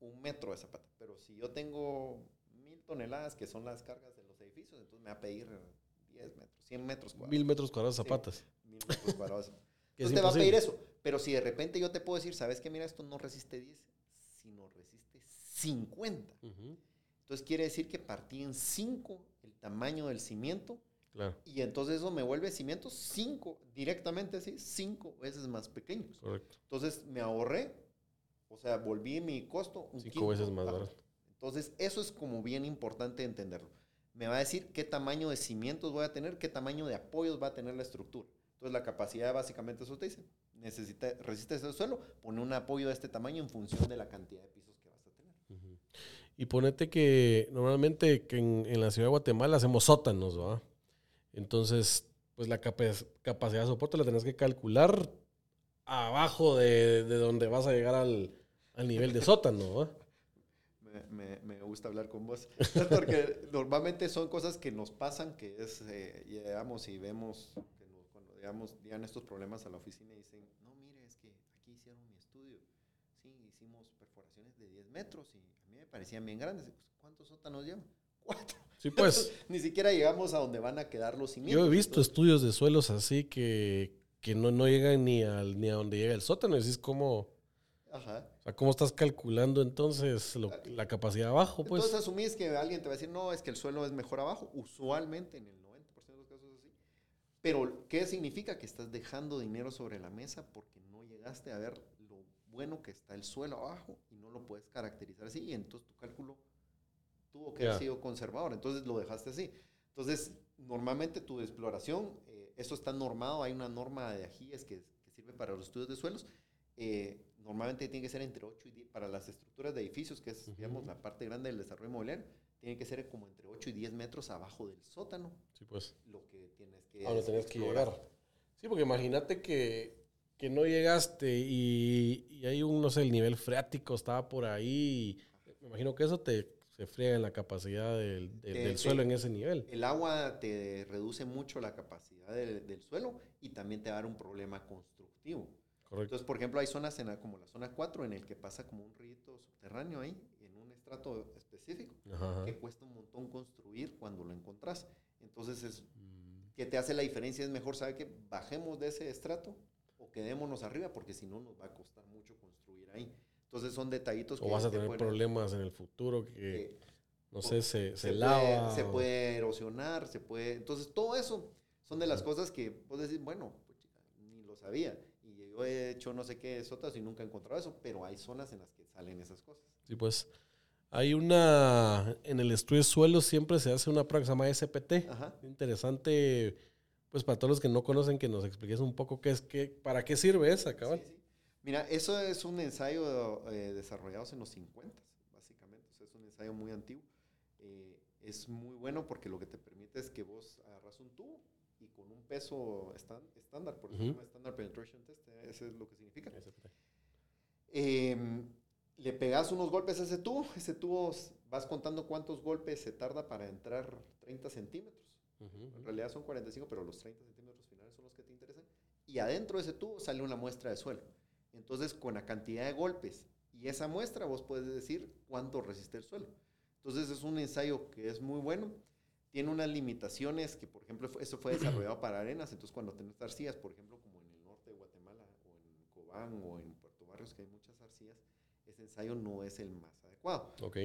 un metro de zapata. Pero si yo tengo mil toneladas, que son las cargas de los edificios, entonces me va a pedir 10 metros, 100 metros cuadrados. Mil metros cuadrados de Sí. zapatas. Mil metros cuadrados. Entonces te va a pedir eso. Pero si de repente yo te puedo decir, ¿sabes qué? Mira, esto no resiste 10, sino resiste 50. Ujú. Entonces quiere decir que partí en 5 el tamaño del cimiento Claro, y entonces eso me vuelve cimientos 5, directamente así, 5 veces más pequeños. correcto. Entonces me ahorré, o sea, volví mi costo un Cinco quinto veces más barato. Entonces eso es como bien importante entenderlo. Me va a decir qué tamaño de cimientos voy a tener, qué tamaño de apoyos va a tener la estructura. Entonces la capacidad básicamente eso te dice. Necesita, resiste ese suelo, pone un apoyo de este tamaño en función de la cantidad de pisos que vas a tener. Y ponete que normalmente que en, en la ciudad de Guatemala hacemos sótanos, ¿va? Entonces, pues la capa- capacidad de soporte la tenés que calcular abajo de, de donde vas a llegar al, al nivel de sótano. Me, me- gusta hablar con vos. Porque normalmente son cosas que nos pasan, que es, eh, llegamos y vemos, cuando digamos, llegan estos problemas a la oficina y dicen, no, mire, es que aquí hicieron mi estudio. Sí, hicimos perforaciones de 10 metros y a mí me parecían bien grandes. ¿Cuántos sótanos llevan? Cuatro. Sí, pues. Ni siquiera llegamos a donde van a quedar los cimientos. Yo he visto estudios de suelos así que, que no, no llegan ni, al, ni a donde llega el sótano. Decís cómo. Ajá. O sea, ¿cómo estás calculando entonces lo- la capacidad abajo? Pues Entonces asumís que alguien te va a decir, no, es que el suelo es mejor abajo. Usualmente en el 90% de los casos es así. Pero, ¿qué significa? Que estás dejando dinero sobre la mesa porque no llegaste a ver lo bueno que está el suelo abajo y no lo puedes caracterizar así. Y entonces tu cálculo tuvo que Ya. haber sido conservador. Entonces lo dejaste así. Entonces, normalmente tu exploración, eh, eso está normado. Hay una norma de ajíes que, que sirve para los estudios de suelos. eh, normalmente tiene que ser entre 8 y 10, para las estructuras de edificios, que es, Ujú. digamos, la parte grande del desarrollo inmobiliario, tiene que ser como entre 8 y 10 metros abajo del sótano, sí, pues. lo que tienes que A donde tenés que llegar. Sí, porque imagínate que, que no llegaste y, y hay un, no sé, el nivel freático estaba por ahí. me imagino que eso te se friega en la capacidad del, del- suelo en ese nivel. El agua te reduce mucho la capacidad del, del suelo y también te va a dar un problema constructivo. Correcto. Entonces, por ejemplo, hay zonas en la- como la zona 4 en el que pasa como un río subterráneo ahí, en un estrato específico, Ajá, que cuesta un montón construir cuando lo encontrás. Entonces, es, Mm, ¿qué te hace la diferencia? Es mejor saber que bajemos de ese estrato o quedémonos arriba, porque si no nos va a costar mucho construir ahí. Entonces, son detallitos que O vas a te tener pueden- problemas en el futuro que, que no sé, se, se, se, lava. puede, se puede erosionar, se puede... Entonces, todo eso son de las cosas que vos decís, bueno, pues, chica, ni lo sabía. Y yo he hecho no sé qué sotas y nunca he encontrado eso, pero hay zonas en las que salen esas cosas. Sí, pues. Hay una. En el estudio de suelos siempre se hace una prueba que se llama SPT. Ajá. Interesante, pues para todos los que no conocen, que nos expliques un poco qué es, qué, para qué sirve esa, cabal. Sí, sí. Mira, eso es un ensayo eh, desarrollado en los 50, básicamente. O sea, es un ensayo muy antiguo. Eh, es muy bueno porque lo que te permite es que vos agarras un tubo y con un peso estándar, por se Ujú. llama Standard Penetration Test, eh, eso es lo que significa. Eh, le pegas unos golpes a ese tubo, ese tubo vas contando cuántos golpes se tarda para entrar 30 centímetros. Ujú, En realidad son 45, pero los 30 centímetros finales son los que te interesan. Y adentro de ese tubo sale una muestra de suelo. Entonces, con la cantidad de golpes y esa muestra, vos puedes decir cuánto resiste el suelo. Entonces, es un ensayo que es muy bueno. Tiene unas limitaciones que, por ejemplo, eso fue desarrollado para arenas. Entonces, cuando tenés arcillas, por ejemplo, como en el norte de Guatemala, o en Cobán, o en Puerto Barrios, que hay muchas arcillas, ese ensayo no es el más adecuado. Ok.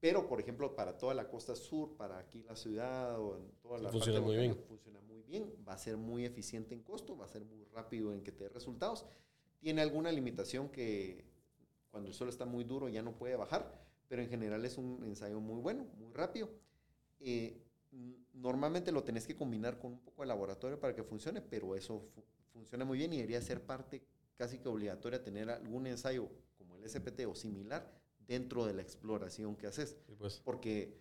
Pero, por ejemplo, para toda la costa sur, para aquí la ciudad o en toda la funciona parte muy bien. funciona muy bien, va a ser muy eficiente en costo, va a ser muy rápido en que te dé resultados. Tiene alguna limitación que cuando el suelo está muy duro ya no puede bajar, pero en general es un ensayo muy bueno, muy rápido. Eh, normalmente lo tenés que combinar con un poco de laboratorio para que funcione, pero eso fu- funciona muy bien y debería ser parte casi que obligatoria tener algún ensayo como el SPT o similar dentro de la exploración que haces Sí, pues. porque,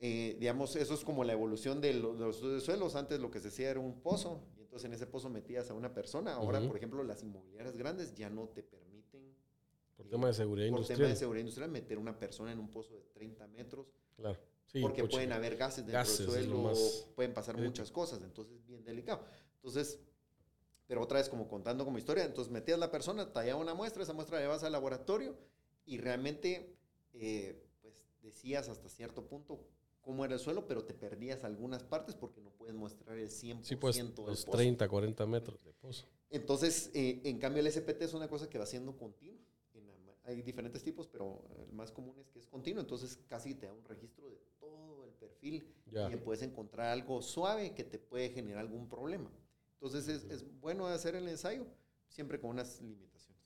eh, digamos, eso es como la evolución de, de los suelos. Antes lo que se hacía era un pozo, entonces en ese pozo metías a una persona. Ahora, por ejemplo, las inmobiliarias grandes ya no te permiten, Por eh, tema de seguridad por industrial. tema de seguridad industrial, meter una persona en un pozo de 30 metros, Claro. Sí, porque pueden haber gases dentro Gases es del lo suelo, más pueden pasar muchas cosas, entonces es bien delicado. Entonces, pero otra vez como contando como historia, entonces metías la persona, tallaba una muestra, esa muestra la llevas al laboratorio y realmente, eh, pues decías hasta cierto punto cómo era el suelo, pero te perdías algunas partes porque no puedes mostrar el 100% Sí, pues del los pozo. 30, 40 metros de pozo. Entonces, eh, en cambio, el SPT es una cosa que va siendo continua. En la hay diferentes tipos, pero el más común es que es continuo. Entonces, casi te da un registro de todo el perfil Ya. y puedes encontrar algo suave que te puede generar algún problema. Entonces, es, es bueno hacer el ensayo, siempre con unas limitaciones.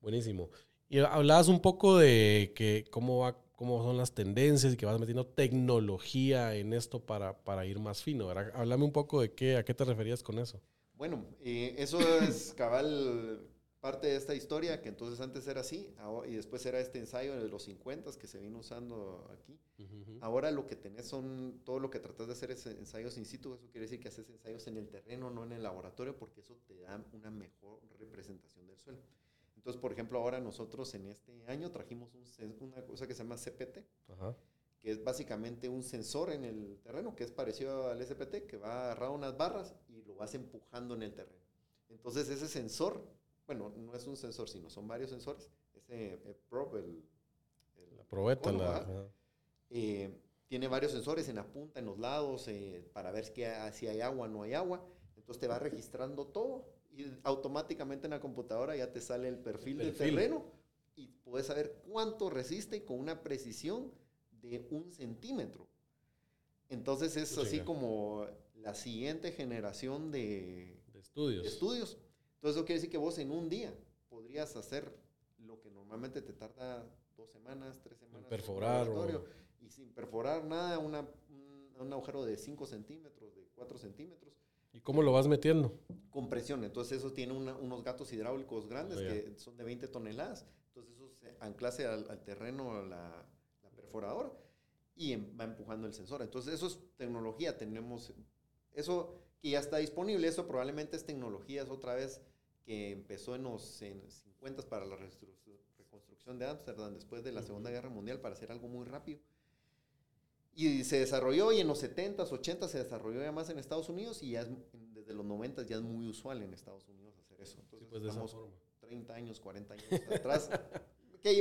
Buenísimo. Y hablabas un poco de que cómo va, cómo son las tendencias y que vas metiendo tecnología en esto para, para ir más fino. ¿verdad? Háblame un poco de qué, a qué te referías con eso. Bueno, eh, eso es cabal parte de esta historia, que entonces antes era así, y después era este ensayo de los 50 que se vino usando aquí. Ahora lo que tenés son, todo lo que tratas de hacer es ensayos in situ, eso quiere decir que haces ensayos en el terreno, no en el laboratorio, porque eso te da una mejor representación del suelo. Entonces, por ejemplo, ahora nosotros en este año trajimos un una cosa que se llama CPT, Ajá. que es básicamente un sensor en el terreno, que es parecido al SPT, que va agarrado unas barras y lo vas empujando en el terreno. Entonces ese sensor, bueno, no es un sensor, sino son varios sensores. Ese eh, probe, el, la probeta, la, eh, tiene varios sensores en la punta, en los lados, eh, para ver si hay agua o no hay agua. Entonces te va registrando todo y automáticamente en la computadora ya te sale el perfil, del terreno y puedes saber cuánto resiste con una precisión de un centímetro. Entonces es así como la siguiente generación de, estudios. estudios. Entonces eso quiere decir que vos en un día podrías hacer lo que normalmente te tarda dos semanas, tres semanas. Perforar. Y sin perforar nada, una, un, agujero de 5 centímetros, de 4 centímetros. ¿Y cómo lo vas metiendo? Con presión. Entonces eso tiene unos gatos hidráulicos grandes oh, que son de 20 toneladas. Entonces eso se anclase al, al terreno la, perforadora y em, va empujando el sensor. Entonces, eso es tecnología. Tenemos eso que ya está disponible. Eso probablemente es tecnología, es otra vez que empezó en los en 50 para la reconstrucción de Ámsterdam después de la Segunda Guerra Mundial para hacer algo muy rápido. Y se desarrolló y en los 70s, 80s se desarrolló ya más en Estados Unidos y ya desde los 90s ya es muy usual en Estados Unidos hacer eso. Entonces, pues estamos 30 años, 40 años atrás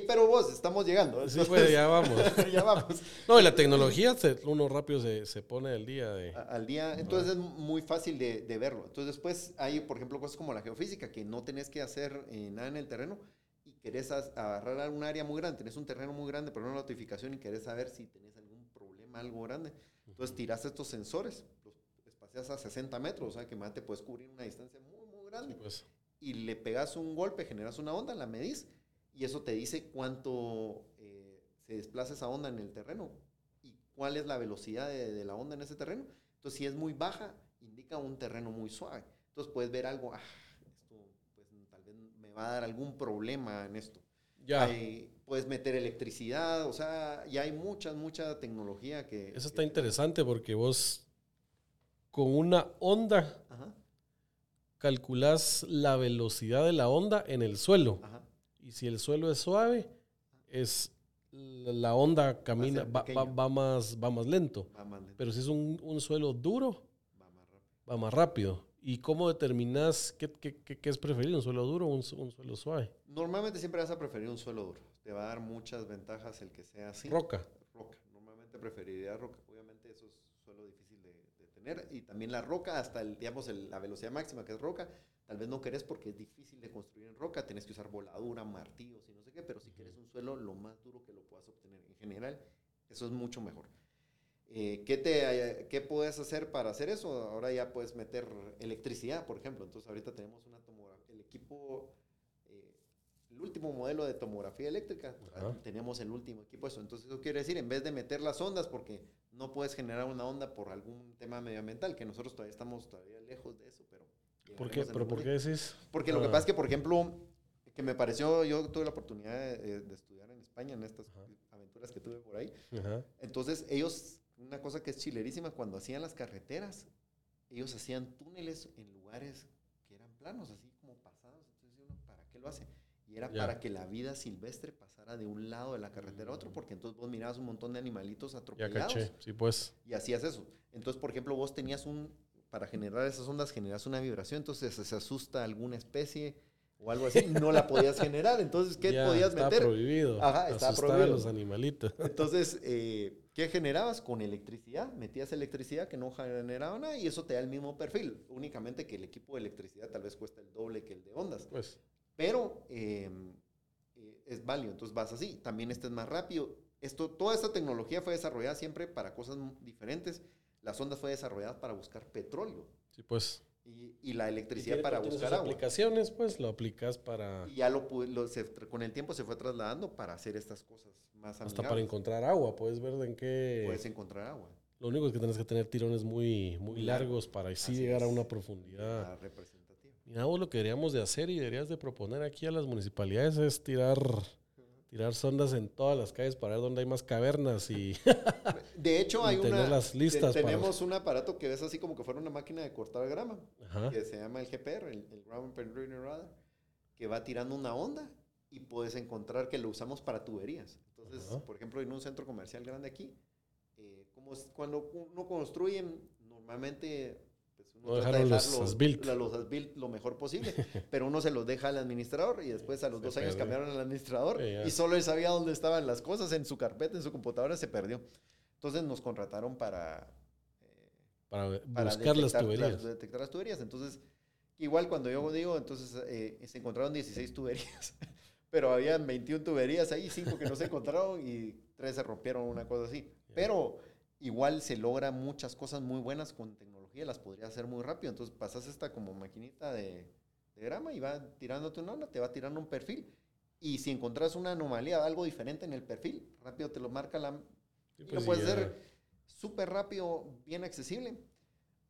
pero vos, estamos llegando. sí, pues ya vamos. ya vamos. No, y la tecnología, uno rápido se, se pone al día. De, al día, entonces es muy fácil de, de, verlo. Entonces después hay, por ejemplo, cosas como la geofísica, que no tenés que hacer eh, nada en el terreno y querés agarrar un área muy grande, tenés un terreno muy grande, pero una notificación y querés saber si tenés algo grande. Entonces tirás estos sensores, los espacias a 60 metros, o sea que más te puedes cubrir una distancia muy, muy grande. pues. Y le pegas un golpe, generas una onda, la medís y eso te dice cuánto eh, se desplaza esa onda en el terreno y cuál es la velocidad de, la onda en ese terreno. Entonces, si es muy baja, indica un terreno muy suave. Entonces, puedes ver algo, ah, esto pues, tal vez me va a dar algún problema en esto. Ya. puedes meter electricidad, o sea, ya hay mucha, mucha tecnología que... Eso está interesante porque vos con una onda calculas la velocidad de la onda en el suelo. Ajá. Y si el suelo es suave, es la onda camina, va, más, va más lento. Pero si es un, un suelo duro, va más rápido. ¿Y cómo determinas qué, qué, qué, es preferido, un suelo duro o un, un, suelo suave? Normalmente siempre vas a preferir un suelo duro. Te va a dar muchas ventajas el que sea así. Roca. Roca. Normalmente preferiría roca. Obviamente eso es suelo difícil de, de tener. Y también la roca, hasta el, digamos, el, la velocidad máxima que es roca, Tal vez no querés porque es difícil de construir en roca, tenés que usar voladura, martillos y no sé qué, pero si querés un suelo lo más duro que lo puedas obtener en general, eso es mucho mejor. Eh, ¿qué, te, ¿Qué puedes hacer para hacer eso? Ahora ya puedes meter electricidad, por ejemplo. Entonces ahorita tenemos una tomografía, el equipo, eh, el último modelo de tomografía eléctrica, tenemos el último equipo eso. Entonces eso quiere decir, en vez de meter las ondas, porque no puedes generar una onda por algún tema medioambiental, que nosotros todavía estamos todavía lejos de eso, pero ¿Por qué? ¿Pero por qué decís? Porque lo que ah. pasa es que, por ejemplo, que me pareció, yo tuve la oportunidad de, estudiar en España en estas aventuras que tuve por ahí. Entonces, ellos, una cosa que es chilerísima, cuando hacían las carreteras, ellos hacían túneles en lugares que eran planos, así como pasados. Entonces, uno, ¿para qué lo hace? Y era para que la vida silvestre pasara de un lado de la carretera a otro, porque entonces vos mirabas un montón de animalitos atropellados. Ya caché, sí, pues. Y hacías eso. Entonces, por ejemplo, vos tenías un, para generar esas ondas generas una vibración, entonces se asusta alguna especie o algo así, no la podías generar. Entonces, ¿qué podías meter? Está prohibido. Ajá, está prohibido. a los animalitos. Entonces, eh, ¿qué generabas? Con electricidad. Metías electricidad que no generaba nada y eso te da el mismo perfil. Únicamente que el equipo de electricidad tal vez cuesta el doble que el de ondas. Pues. Pero em, eh, es válido. Entonces vas así. También este es más rápido. Esto, toda esta tecnología fue desarrollada siempre para cosas diferentes la sonda fue desarrollada para buscar petróleo. Sí, pues. Y, la electricidad para buscar agua. aplicaciones, pues, lo aplicas para... Y ya lo, con el tiempo se fue trasladando para hacer estas cosas más Hasta para encontrar agua, puedes ver en qué... Puedes encontrar agua. Lo único es que tienes que tener tirones muy, muy largos para así, llegar a una profundidad. representativa. Mira, vos lo que deberíamos de hacer y deberías de proponer aquí a las municipalidades es tirar tirar sondas en todas las calles para ver dónde hay más cavernas y de hecho hay una las listas tenemos un aparato que es así como que fuera una máquina de cortar grama que se llama el GPR el, Ground Penetrating Radar que va tirando una onda y puedes encontrar que lo usamos para tuberías. Entonces por ejemplo en un centro comercial grande aquí cuando uno construye, normalmente no dejaron los asbuilt. los asbuilt lo mejor posible, pero uno se los deja al administrador y después a los dos años cambiaron al administrador y solo él sabía dónde estaban las cosas en su carpeta, en su computadora, se perdió. Entonces nos contrataron para... Eh, para, buscar las tuberías. detectar las tuberías. Entonces, igual cuando yo digo, entonces eh, se encontraron 16 tuberías, pero había 21 tuberías ahí, 5 que no se encontraron y 3 se rompieron, una cosa así. Pero igual se logra muchas cosas muy buenas con tecnología, las podría hacer muy rápido. Entonces pasas esta como maquinita de, de grama y va tirándote una te va tirando un perfil. Y si encontrás una anomalía, algo diferente en el perfil, rápido te lo marca la... Pues puede ser súper rápido, bien accesible.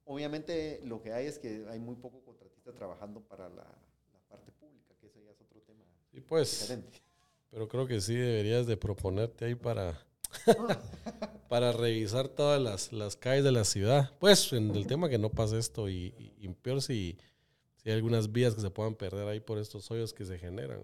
Obviamente lo que hay es que hay muy poco contratista trabajando para la, parte pública, que ese ya es otro tema sí, pues, diferente. Pero creo que sí deberías de proponerte ahí para para revisar todas las, las, calles de la ciudad. Pues en el tema que no pase esto y, peor si, si, hay algunas vías que se puedan perder ahí por estos hoyos que se generan.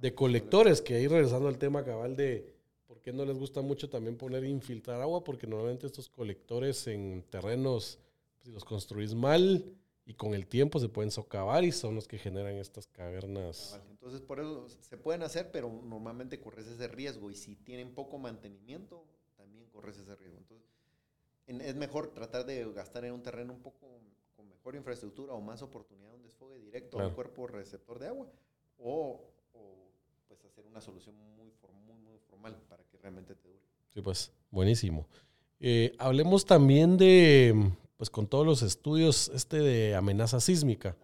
de colectores, que ahí regresando al tema cabal de por qué no les gusta mucho también poner infiltrar agua, porque normalmente estos colectores en terrenos, si los construís mal, y con el tiempo se pueden socavar y son los que generan estas cavernas. Entonces, por eso se pueden hacer, pero normalmente corres ese riesgo y si tienen poco mantenimiento, también corres ese riesgo. Entonces, es mejor tratar de gastar en un terreno un poco con mejor infraestructura o más oportunidad de un desfogue directo a un cuerpo receptor de agua o, pues hacer una solución muy, muy, muy formal para que realmente te dure. Sí, pues, buenísimo. Eh, hablemos también de, pues con todos los estudios este de amenaza sísmica,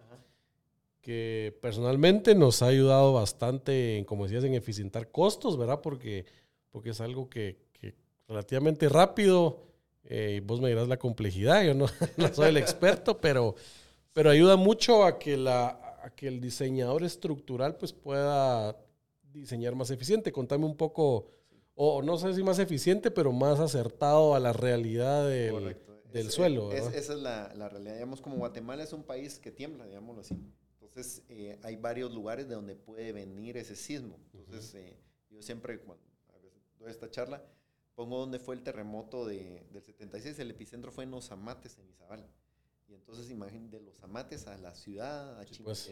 que personalmente nos ha ayudado bastante, en, como decías, en eficientar costos, ¿verdad? Porque, porque es algo que, relativamente rápido, eh, vos me dirás la complejidad, yo no, soy el experto, pero, pero ayuda mucho a que, la, a que el diseñador estructural pues pueda diseñar más eficiente. Contame un poco, o no sé si más eficiente, pero más acertado a la realidad del del suelo. esa es la, la, realidad. Digamos, como Guatemala es un país que tiembla, digámoslo así. Entonces, eh, hay varios lugares de donde puede venir ese sismo. Entonces, eh, yo siempre, cuando doy esta charla, pongo donde fue el terremoto de, del 76. El epicentro fue en los Amates, en Izabal. Y entonces, imagínate, de los Amates a la ciudad, a sí, pues.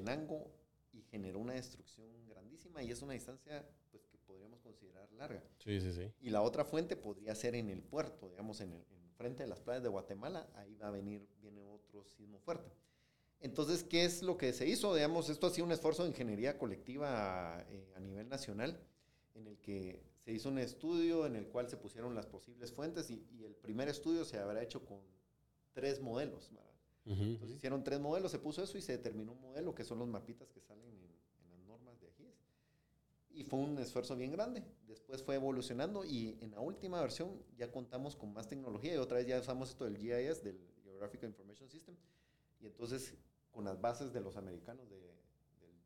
Y generó una destrucción grandísima. Y es una distancia pues, que podríamos considerar larga. Sí, sí, sí. Y la otra fuente podría ser en el puerto, digamos, en el, frente de las playas de Guatemala, ahí va a venir, viene otro sismo fuerte. Entonces, ¿qué es lo que se hizo? Digamos, esto ha sido un esfuerzo de ingeniería colectiva eh, a nivel nacional, en el que se hizo un estudio en el cual se pusieron las posibles fuentes y, el primer estudio se habrá hecho con tres modelos. Entonces hicieron tres modelos, se puso eso y se determinó un modelo que son los mapitas que salen en, y fue un esfuerzo bien grande. Después fue evolucionando y en la última versión ya contamos con más tecnología y otra vez ya usamos esto del GIS, del Geographic Information System. Y entonces con las bases de los americanos de,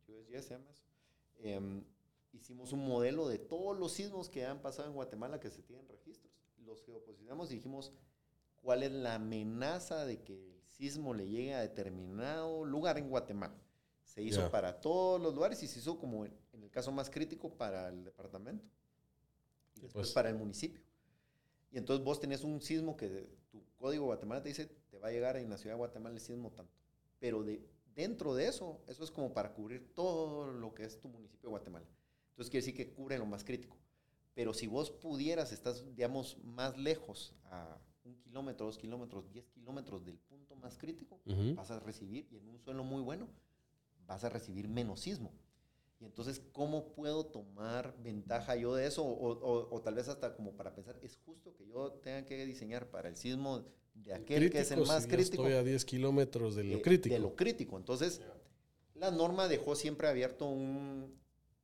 del USGS, se em, hicimos un modelo de todos los sismos que han pasado en Guatemala que se tienen registros. Los geoposicionamos y dijimos cuál es la amenaza de que el sismo le llegue a determinado lugar en Guatemala. Se hizo para todos los lugares y se hizo como en el caso más crítico para el departamento y después pues. para el municipio. Y entonces vos tenés un sismo que tu código Guatemala te dice, te va a llegar en la ciudad de Guatemala el sismo tanto. Pero de, dentro de eso, eso es como para cubrir todo lo que es tu municipio de Guatemala. Entonces quiere decir que cubre lo más crítico. Pero si vos pudieras, estás, digamos, más lejos, a un kilómetro, dos kilómetros, diez kilómetros del punto más crítico, vas a recibir, y en un suelo muy bueno, vas a recibir menos sismo. Y entonces, ¿cómo puedo tomar ventaja yo de eso? O, tal vez hasta como para pensar, ¿es justo que yo tenga que diseñar para el sismo de aquel que es el más crítico? Estoy a 10 kilómetros de lo crítico. De lo crítico. Entonces, la norma dejó siempre abierto un,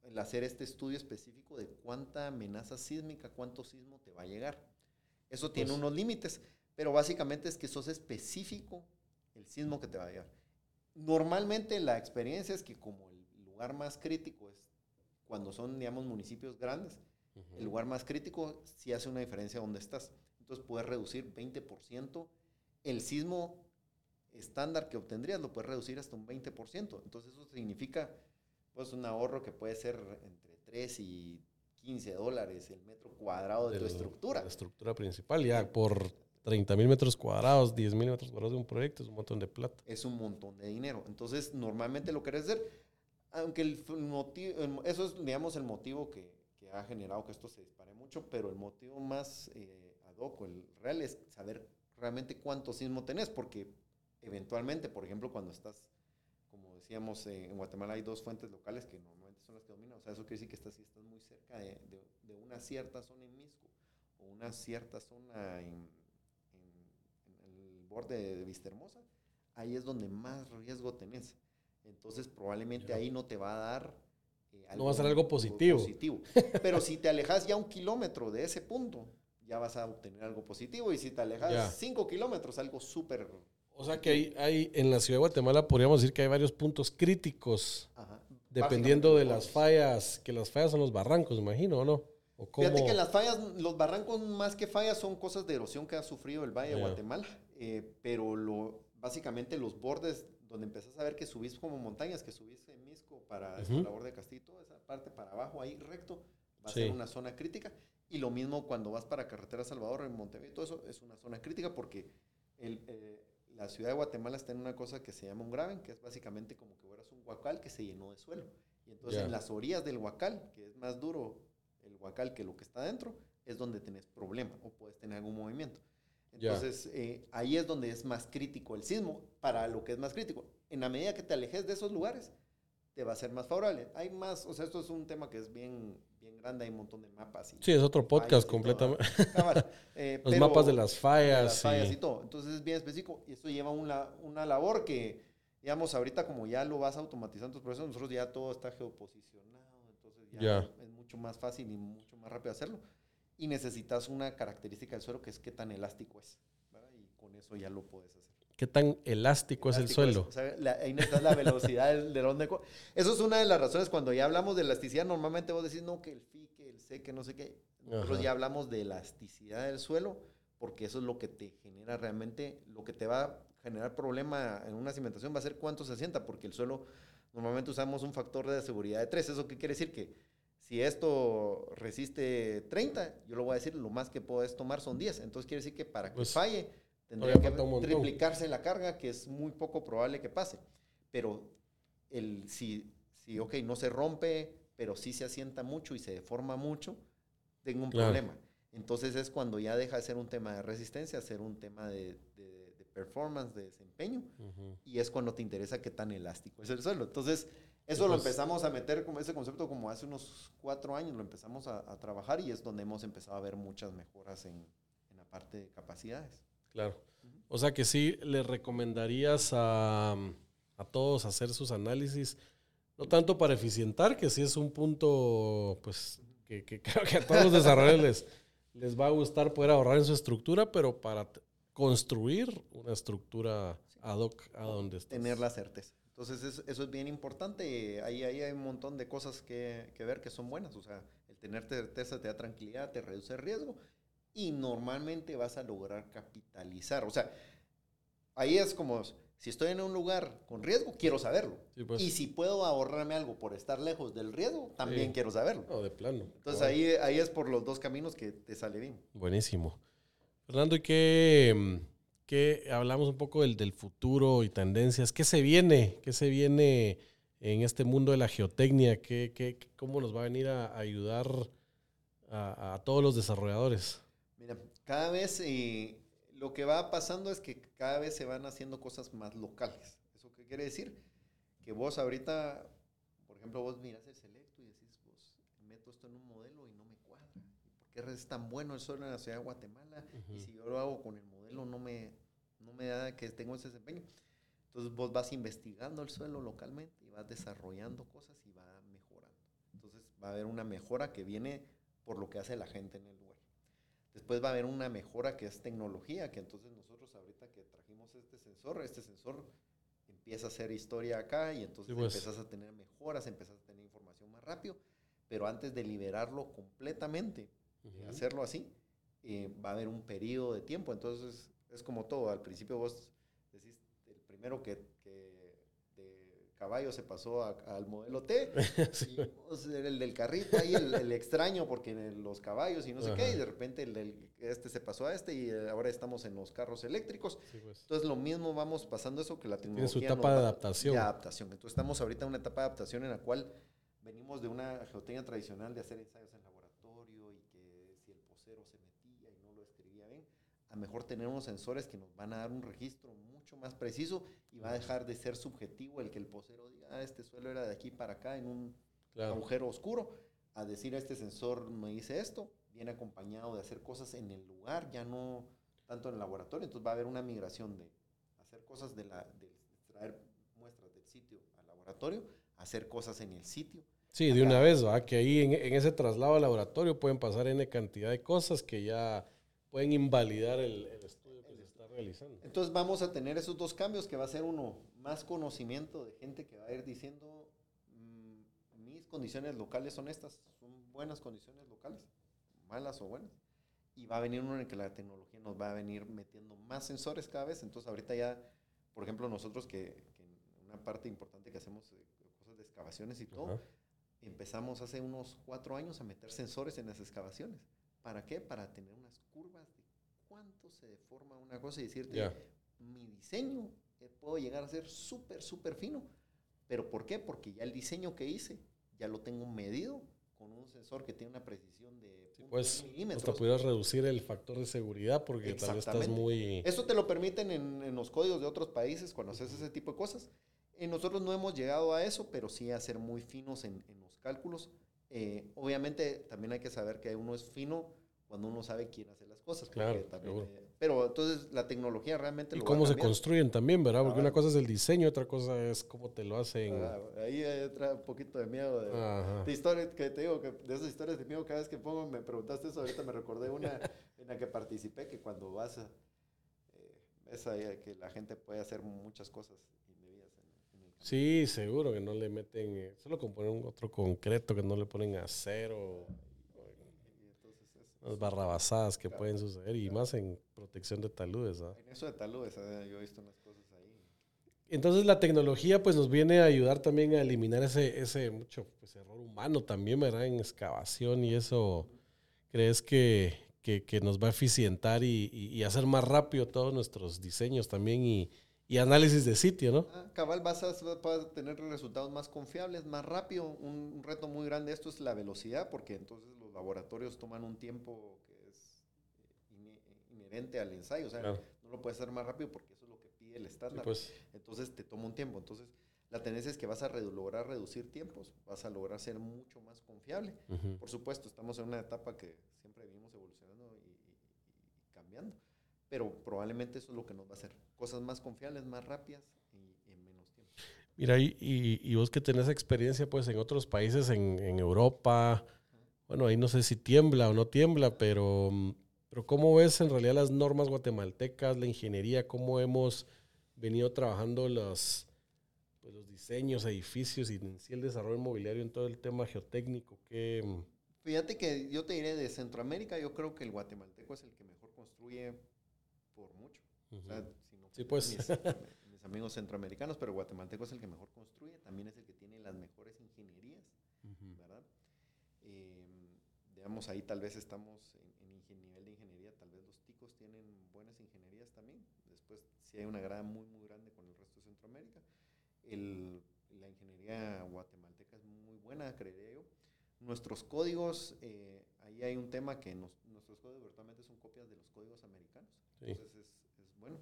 el hacer este estudio específico de cuánta amenaza sísmica, cuánto sismo te va a llegar. Eso tiene pues unos límites, pero básicamente es que sos específico el sismo que te va a llegar. Normalmente la experiencia es que como lugar más crítico es cuando son, digamos, municipios grandes, el lugar más crítico sí hace una diferencia donde estás. Entonces puedes reducir 20%. El sismo estándar que obtendrías lo puedes reducir hasta un 20%. Entonces eso significa pues un ahorro que puede ser entre 3 y 15 dólares el metro cuadrado de, tu estructura. La estructura principal, ya por 30 mil metros cuadrados, 10 mil metros cuadrados de un proyecto, es un montón de plata. Es un montón de dinero. Entonces, normalmente lo querés hacer, aunque el motivo, eso es, digamos, el motivo que, ha generado que esto se dispare mucho, pero el motivo más eh, ad hoc, el real, es saber realmente cuánto sismo tenés, porque eventualmente, por ejemplo, cuando estás, como decíamos, eh, en Guatemala hay dos fuentes locales que normalmente son las que dominan, o sea, eso quiere decir que estás, si estás muy cerca de, una cierta zona en Misco o una cierta zona en, el borde de Vista Hermosa, ahí es donde más riesgo tenés. Entonces, probablemente ahí no te va a dar... Eh, no va a ser algo positivo. positivo. Pero si te alejas ya un kilómetro de ese punto, ya vas a obtener algo positivo. Y si te alejas 5 kilómetros, algo súper... O sea que hay, hay, en la ciudad de Guatemala podríamos decir que hay varios puntos críticos, dependiendo de las fallas, que las fallas son los barrancos, imagino, ¿o no? ¿O Fíjate que las fallas, los barrancos más que fallas son cosas de erosión que ha sufrido el Valle de Guatemala, eh, pero lo, básicamente los bordes donde empezás a ver que subís como montañas, que subís en Misco para uh la borde de Castillo, toda esa parte para abajo ahí recto, va a ser una zona crítica. Y lo mismo cuando vas para Carretera Salvador en Montevideo, todo eso es una zona crítica porque el, eh, la ciudad de Guatemala está en una cosa que se llama un graben, que es básicamente como que fueras un huacal que se llenó de suelo. Y entonces en las orillas del huacal, que es más duro el huacal que lo que está dentro, es donde tenés problema o puedes tener algún movimiento. Entonces eh, ahí es donde es más crítico el sismo para lo que es más crítico. En la medida que te alejes de esos lugares, te va a ser más favorable. Hay más, o sea, esto es un tema que es bien, bien grande, hay un montón de mapas. sí, es otro podcast completamente. Eh, Los mapas de las fallas. las fallas y... todo. Entonces es bien específico y esto lleva una, una labor que, digamos, ahorita como ya lo vas automatizando tus procesos, nosotros ya todo está geoposicionado, entonces ya es mucho más fácil y mucho más rápido hacerlo. Y necesitas una característica del suelo que es qué tan elástico es. Y con eso ya lo puedes hacer. ¿Qué tan elástico, es el suelo? ahí necesitas la velocidad de dónde... Eso es una de las razones. Cuando ya hablamos de elasticidad, normalmente vos decís, no, que el fi, que el C, que no sé qué. Nosotros ya hablamos de elasticidad del suelo, porque eso es lo que te genera realmente, lo que te va a generar problema en una cimentación va a ser cuánto se asienta, porque el suelo, normalmente usamos un factor de seguridad de 3. ¿Eso qué quiere decir? Que si esto resiste 30, yo lo voy a decir, lo más que puedes tomar son 10. Entonces quiere decir que para que pues falle Tendría que triplicarse la carga, que es muy poco probable que pase. Pero el, si, si, ok, no se rompe, pero sí se asienta mucho y se deforma mucho, tengo un problema. Entonces es cuando ya deja de ser un tema de resistencia, ser un tema de, de, performance, de desempeño, y es cuando te interesa qué tan elástico es el suelo. Entonces, eso lo empezamos a meter como ese concepto como hace unos cuatro años, lo empezamos a, a, trabajar y es donde hemos empezado a ver muchas mejoras en, en la parte de capacidades. Claro. O sea que sí le recomendarías a, todos hacer sus análisis, no tanto para eficientar, que sí es un punto, pues, que, creo que a todos los desarrolladores les, va a gustar poder ahorrar en su estructura, pero para construir una estructura ad hoc a donde estás. Tener la certeza. Entonces, eso es bien importante. Ahí, ahí hay un montón de cosas que, que, ver que son buenas. O sea, el tener certeza te da tranquilidad, te reduce el riesgo y normalmente vas a lograr capitalizar. O sea, ahí es como, si estoy en un lugar con riesgo, quiero saberlo. Pues. Y si puedo ahorrarme algo por estar lejos del riesgo, también quiero saberlo. No, de plano. Entonces ahí, ahí es por los dos caminos que te sale bien. Buenísimo. Fernando, ¿y qué, qué hablamos un poco del, del futuro y tendencias? ¿Qué se viene? ¿Qué se viene en este mundo de la geotecnia? ¿Qué, qué, cómo nos va a venir a, ayudar a, a todos los desarrolladores? Mira, cada vez eh, lo que va pasando es que cada vez se van haciendo cosas más locales. ¿Eso qué quiere decir? Que vos ahorita, por ejemplo, vos miras el selecto y decís, vos meto esto en un modelo y no me cuadra. ¿Por qué es tan bueno el suelo en la ciudad de Guatemala? Y si yo lo hago con el modelo no me, no me da que tengo ese desempeño. Entonces vos vas investigando el suelo localmente y vas desarrollando cosas y va mejorando. Entonces va a haber una mejora que viene por lo que hace la gente en el lugar. Después va a haber una mejora que es tecnología, que entonces nosotros ahorita que trajimos este sensor, este sensor empieza a hacer historia acá y entonces pues. empiezas a tener mejoras, empiezas a tener información más rápido, pero antes de liberarlo completamente, hacerlo así, eh, va a haber un periodo de tiempo. Entonces es como todo, al principio vos decís, el primero que, que de caballo se pasó al modelo T, y el del carrito ahí, el, extraño, porque los caballos y no sé qué, y de repente el, este se pasó a este y eh, ahora estamos en los carros eléctricos. Pues. Entonces lo mismo vamos pasando eso que la tecnología. Tiene su etapa de adaptación. De adaptación. Entonces estamos ahorita en una etapa de adaptación en la cual venimos de una geotecnia tradicional de hacer ensayos en laboratorio y que si el posero se metía y no lo escribía bien, a mejor tener unos sensores que nos van a dar un registro más preciso y va a dejar de ser subjetivo el que el posero diga, ah, este suelo era de aquí para acá en un agujero oscuro, a decir, este sensor me dice esto, viene acompañado de hacer cosas en el lugar, ya no tanto en el laboratorio, entonces va a haber una migración de hacer cosas de, la, de traer muestras del sitio al laboratorio, hacer cosas en el sitio. Sí, de una vez, ¿va? que ahí en, en, ese traslado al laboratorio pueden pasar N cantidad de cosas que ya pueden invalidar el, el entonces vamos a tener esos dos cambios que va a ser uno, más conocimiento de gente que va a ir diciendo, mm, mis condiciones locales son estas, son buenas condiciones locales, malas o buenas. Y va a venir uno en el que la tecnología nos va a venir metiendo más sensores cada vez. Entonces ahorita ya, por ejemplo, nosotros que, una parte importante que hacemos, cosas de excavaciones y todo, empezamos hace unos cuatro años a meter sensores en las excavaciones. ¿Para qué? Para tener unas curvas cuánto se deforma una cosa y decirte, mi diseño eh, puedo llegar a ser súper, súper fino. ¿Pero por qué? Porque ya el diseño que hice ya lo tengo medido con un sensor que tiene una precisión de sí, pues, milímetros. Hasta pudieras reducir el factor de seguridad porque tal vez estás muy... Eso te lo permiten en, los códigos de otros países cuando haces ese tipo de cosas. Eh, nosotros no hemos llegado a eso, pero sí a ser muy finos en, los cálculos. Eh, obviamente también hay que saber que uno es fino cuando uno sabe quién hace las cosas. Claro, pero entonces la tecnología realmente... Y cómo se construyen también, ¿verdad? Porque una cosa es el diseño, otra cosa es cómo te lo hacen. ahí hay otra, un poquito de miedo de, historias que te digo, que de esas historias de miedo, cada vez que pongo, me preguntaste eso, ahorita me recordé una en la que participé, que cuando vas a... Eh, que la gente puede hacer muchas cosas. Sí, seguro que no le meten, eh, solo componen otro concreto, que no le ponen acero las barrabasadas que pueden suceder y más en protección de taludes. En eso de taludes, ¿eh? yo he visto unas cosas ahí. Entonces la tecnología pues nos viene a ayudar también a eliminar ese, ese mucho pues, error humano también, ¿verdad? En excavación y eso, ¿crees que, que, que nos va a eficientar y, y, hacer más rápido todos nuestros diseños también y, y análisis de sitio, ¿no? Ah, cabal, vas a, vas a, tener resultados más confiables, más rápido. Un, un reto muy grande esto es la velocidad, porque entonces laboratorios toman un tiempo que es inherente al ensayo. O sea, no lo puedes hacer más rápido porque eso es lo que pide el estándar. Pues. Entonces te toma un tiempo. Entonces la tendencia es que vas a lograr reducir tiempos, vas a lograr ser mucho más confiable. Por supuesto, estamos en una etapa que siempre venimos evolucionando y, cambiando, pero probablemente eso es lo que nos va a hacer. Cosas más confiables, más rápidas y, en menos tiempo. Mira, y, y, vos que tenés experiencia pues en otros países, en, en Europa, bueno, ahí no sé si tiembla o no tiembla, pero, mm, pero ¿cómo ves en realidad las normas guatemaltecas, la ingeniería, cómo hemos venido trabajando los, pues, los diseños, edificios y en sí el desarrollo inmobiliario en todo el tema geotécnico? Que, mm? Fíjate que yo te diré de Centroamérica, yo creo que el guatemalteco es el que mejor construye por mucho. Sí, pues. Mis, amigos centroamericanos, pero guatemalteco es el que mejor construye, también es el que tiene las mejores ingenierías, ¿verdad? Eh, digamos, ahí tal vez estamos en, en, nivel de ingeniería, tal vez los ticos tienen buenas ingenierías también. Después, sí hay una grada muy, muy grande con el resto de Centroamérica. El, la ingeniería guatemalteca es muy buena, creería yo. Nuestros códigos, eh, ahí hay un tema que nuestros códigos virtualmente son copias de los códigos americanos. Entonces es, es bueno.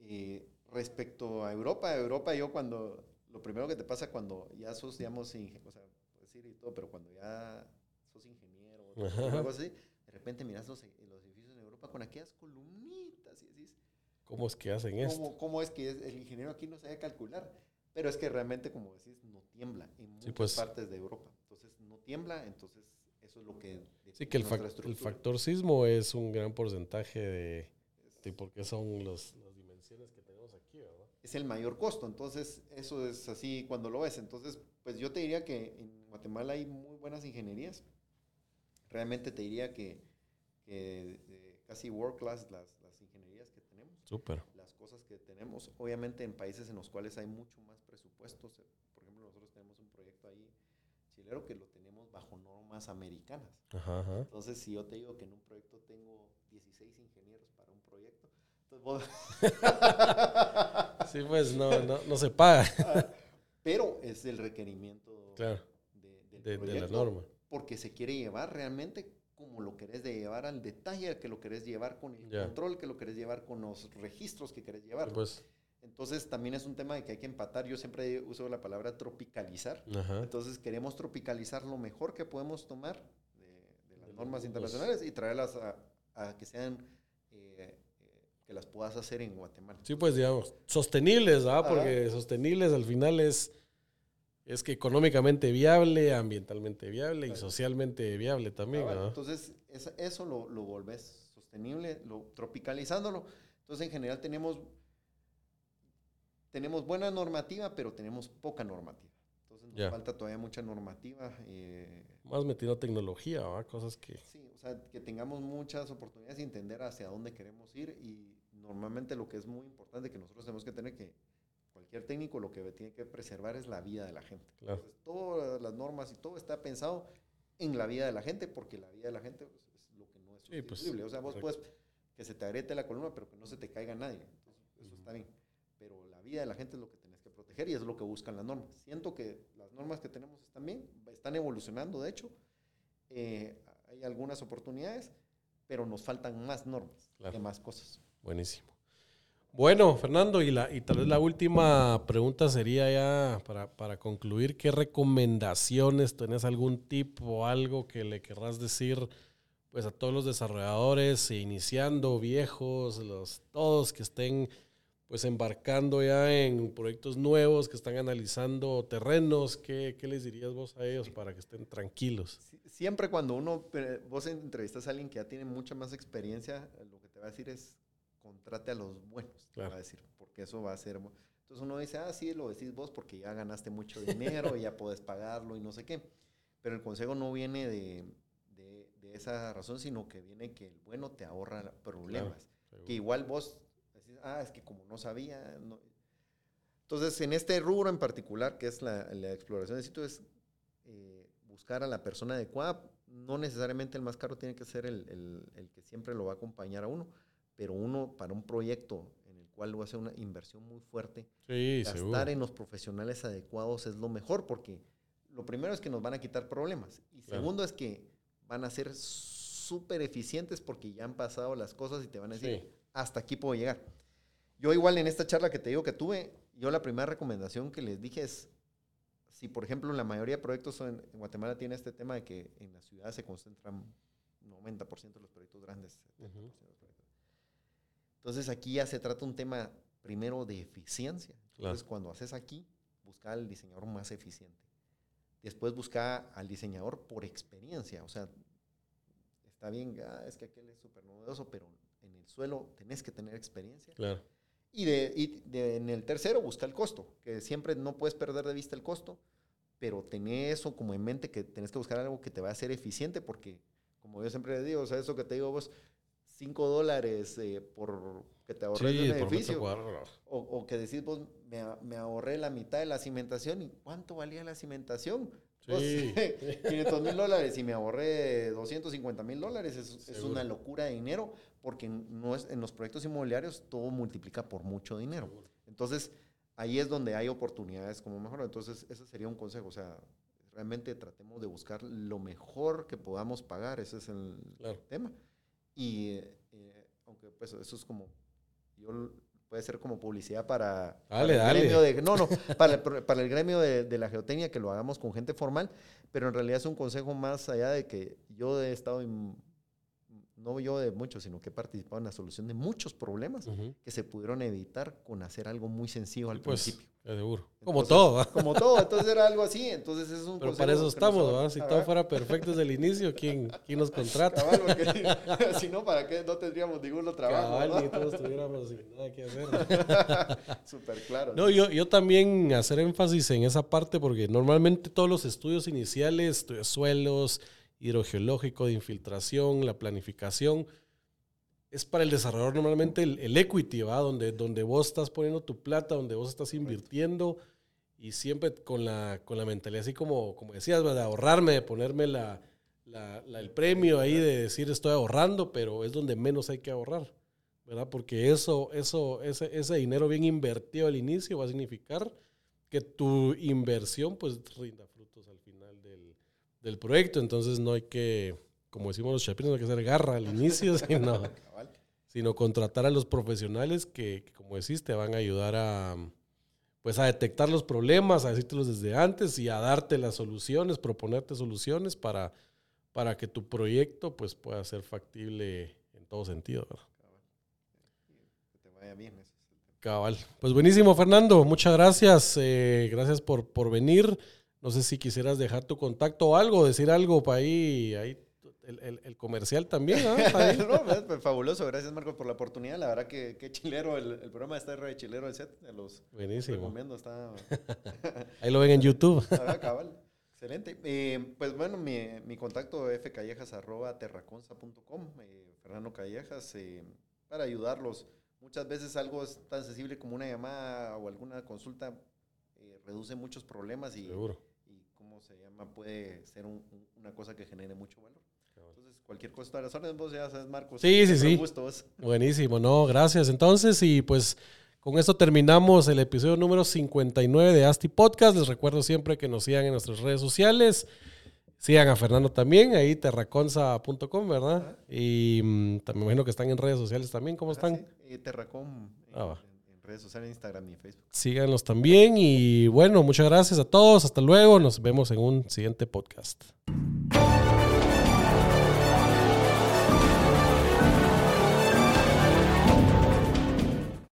Eh, respecto a Europa, Europa yo cuando, lo primero que te pasa cuando ya sos, digamos, o sea, decir y todo, pero cuando ya sos ingeniero, algo así, de repente miras los, los, edificios en Europa con aquellas columnitas y decís... ¿Cómo es que hacen esto? ¿Cómo es que el ingeniero aquí no sabe calcular? Pero es que realmente, como decís, no tiembla en muchas pues. partes de Europa. Entonces, no tiembla, entonces eso es lo que... Sí, que el, el, factor sismo es un gran porcentaje de, de por qué son los, las dimensiones que tenemos aquí, ¿verdad? Es el mayor costo, entonces eso es así cuando lo ves. Entonces, pues yo te diría que en Guatemala hay muy buenas ingenierías, realmente te diría que, que casi world class las, las, ingenierías que tenemos. Súper. Las cosas que, tenemos. Obviamente en países en los cuales hay mucho más presupuestos, eh, por ejemplo, nosotros tenemos un proyecto ahí chilero que lo tenemos bajo normas americanas. Entonces, si yo te digo que en un proyecto tengo 16 ingenieros para un proyecto. sí, pues no, no, no se paga. Ah, pero es el requerimiento de, de, la norma. Porque se quiere llevar realmente como lo querés de llevar al detalle, que lo querés llevar con el control, que lo querés llevar con los registros que querés llevar. Pues. Entonces también es un tema de que hay que empatar. Yo siempre uso la palabra tropicalizar. Entonces queremos tropicalizar lo mejor que podemos tomar de, las normas internacionales y traerlas a, que sean que las puedas hacer en Guatemala. Sí, pues digamos, sostenibles, ¿verdad? Porque sostenibles al final es es que económicamente viable, ambientalmente viable y socialmente viable también. Ah, entonces, eso lo, lo volvés sostenible, lo, tropicalizándolo. Entonces, en general tenemos, tenemos buena normativa, pero tenemos poca normativa. Entonces, nos falta todavía mucha normativa. Eh, Más metido tecnología, cosas que... Sí, o sea, que tengamos muchas oportunidades de entender hacia dónde queremos ir y normalmente lo que es muy importante que nosotros tenemos que tener que cualquier técnico lo que tiene que preservar es la vida de la gente. Entonces, todas las normas y todo está pensado en la vida de la gente, porque la vida de la gente pues, es lo que no es sí, pues, o sea, vos puedes que se te agriete la columna, pero que no se te caiga nadie. Entonces, eso está bien. Pero la vida de la gente es lo que tenés que proteger y es lo que buscan las normas. Siento que las normas que tenemos están bien, están evolucionando, de hecho. Eh, hay algunas oportunidades, pero nos faltan más normas que más cosas. Buenísimo. Bueno, Fernando, y, la, y tal vez la última pregunta sería ya para, para concluir, ¿qué recomendaciones, tenés algún tip o algo que le querrás decir pues a todos los desarrolladores, iniciando, viejos, los, todos que estén pues embarcando ya en proyectos nuevos, que están analizando terrenos, ¿qué, qué les dirías vos a ellos para que estén tranquilos? Siempre cuando uno, eh, vos entrevistas a alguien que ya tiene mucha más experiencia, lo que te va a decir es contrate a los buenos, va a decir, porque eso va a ser... Entonces uno dice, ah, sí, lo decís vos porque ya ganaste mucho dinero y ya puedes pagarlo y no sé qué. Pero el consejo no viene de, de, esa razón, sino que viene que el bueno te ahorra problemas. que igual vos decís, ah, es que como no sabía... No. Entonces, en este rubro en particular, que es la, la exploración de sitios, es eh, buscar a la persona adecuada. No necesariamente el más caro tiene que ser el, el, el que siempre lo va a acompañar a uno pero uno para un proyecto en el cual va a hacer una inversión muy fuerte, sí, gastar en los profesionales adecuados es lo mejor, porque lo primero es que nos van a quitar problemas y segundo es que van a ser súper eficientes porque ya han pasado las cosas y te van a decir, hasta aquí puedo llegar. Yo igual en esta charla que te digo que tuve, yo la primera recomendación que les dije es, si por ejemplo la mayoría de proyectos en, Guatemala tiene este tema de que en la ciudad se concentran 90% de los proyectos grandes, entonces aquí ya se trata un tema primero de eficiencia. Entonces cuando haces aquí, busca al diseñador más eficiente. Después busca al diseñador por experiencia. O sea, está bien, ah, es que aquel es súper novedoso, pero en el suelo tenés que tener experiencia. Claro. Y, de, en el tercero busca el costo, que siempre no puedes perder de vista el costo, pero tenés eso como en mente que tenés que buscar algo que te va a hacer eficiente, porque como yo siempre digo, o sea, eso que te digo vos, 5 dólares eh, por que te ahorres un edificio. O, o, que decís vos, me, me, ahorré la mitad de la cimentación. ¿Y cuánto valía la cimentación? Sí. 500 mil dólares y me ahorré 250 mil dólares. Es, es, una locura de dinero porque no es, en los proyectos inmobiliarios todo multiplica por mucho dinero. Entonces, ahí es donde hay oportunidades como mejor. Entonces, ese sería un consejo. O sea, realmente tratemos de buscar lo mejor que podamos pagar. Ese es el tema. Y eh, aunque pues eso es como, yo puede ser como publicidad para, dale, el dale. gremio de, no, no, para, para el gremio de, de, la geotecnia que lo hagamos con gente formal, pero en realidad es un consejo más allá de que yo he estado en no yo de muchos, sino que he participado en la solución de muchos problemas que se pudieron evitar con hacer algo muy sencillo al pues, principio. Seguro. Como todo. Como todo. Entonces era algo así. Entonces es un Pero para eso estamos, Si todo fuera perfecto desde el inicio, ¿quién, quién nos contrata? si no, ¿para qué no tendríamos ningún trabajo? Cabal, ni todos tuviéramos nada que hacer. Súper claro. No, yo, yo también hacer énfasis en esa parte porque normalmente todos los estudios iniciales, estudios suelos, hidrogeológico, de infiltración, la planificación, es para el desarrollador normalmente el, equity, ¿va? Donde, donde vos estás poniendo tu plata, donde vos estás invirtiendo y siempre con la, con la mentalidad así como, como decías, de ahorrarme, de ponerme la, el premio ahí de decir estoy ahorrando, pero es donde menos hay que ahorrar, ¿verdad? Porque eso, eso, ese, ese dinero bien invertido al inicio va a significar que tu inversión pues rinda frutos al final del, del proyecto, entonces no hay que, como decimos los chapinos, no hay que hacer garra al inicio, sino, sino contratar a los profesionales que, como decís, te van a ayudar a pues a detectar los problemas, a decírtelos desde antes y a darte las soluciones, proponerte soluciones para, para que tu proyecto pues pueda ser factible en todo sentido. Que te vaya bien. Cabal. Pues buenísimo, Fernando. Muchas gracias. Eh, gracias por, por venir. No sé si quisieras dejar tu contacto o algo, decir algo para ahí, ahí el, comercial también, ¿no? Pues, fabuloso, gracias Marcos por la oportunidad. La verdad que, qué chilero, el, programa está re chilero el set. Los Buenísimo. Recomiendo, está... Ahí lo ven en YouTube. Cabal. Excelente. Eh, pues bueno, mi, mi contacto fcallejas.terraconza.com, eh, Fernando Callejas, eh, para ayudarlos. Muchas veces algo es tan sensible como una llamada o alguna consulta eh, reduce muchos problemas y, Seguro. Y, ¿cómo se llama? Puede ser una cosa que genere mucho valor cualquier cosa de las órdenes, vos ya sabes, Marcos. Sí, sí, sí. Buenísimo, no, gracias. Entonces, y pues con esto terminamos el episodio número 59 de Asti Podcast. Les recuerdo siempre que nos sigan en nuestras redes sociales. Sigan a Fernando también, ahí terraconza.com, ¿verdad? Y mm, también imagino que están en redes sociales también. ¿Cómo están? Sí. Eh, Terracom. Ah, en redes sociales, Instagram y Facebook. Síganos también y bueno, muchas gracias a todos. Hasta luego. Nos vemos en un siguiente podcast.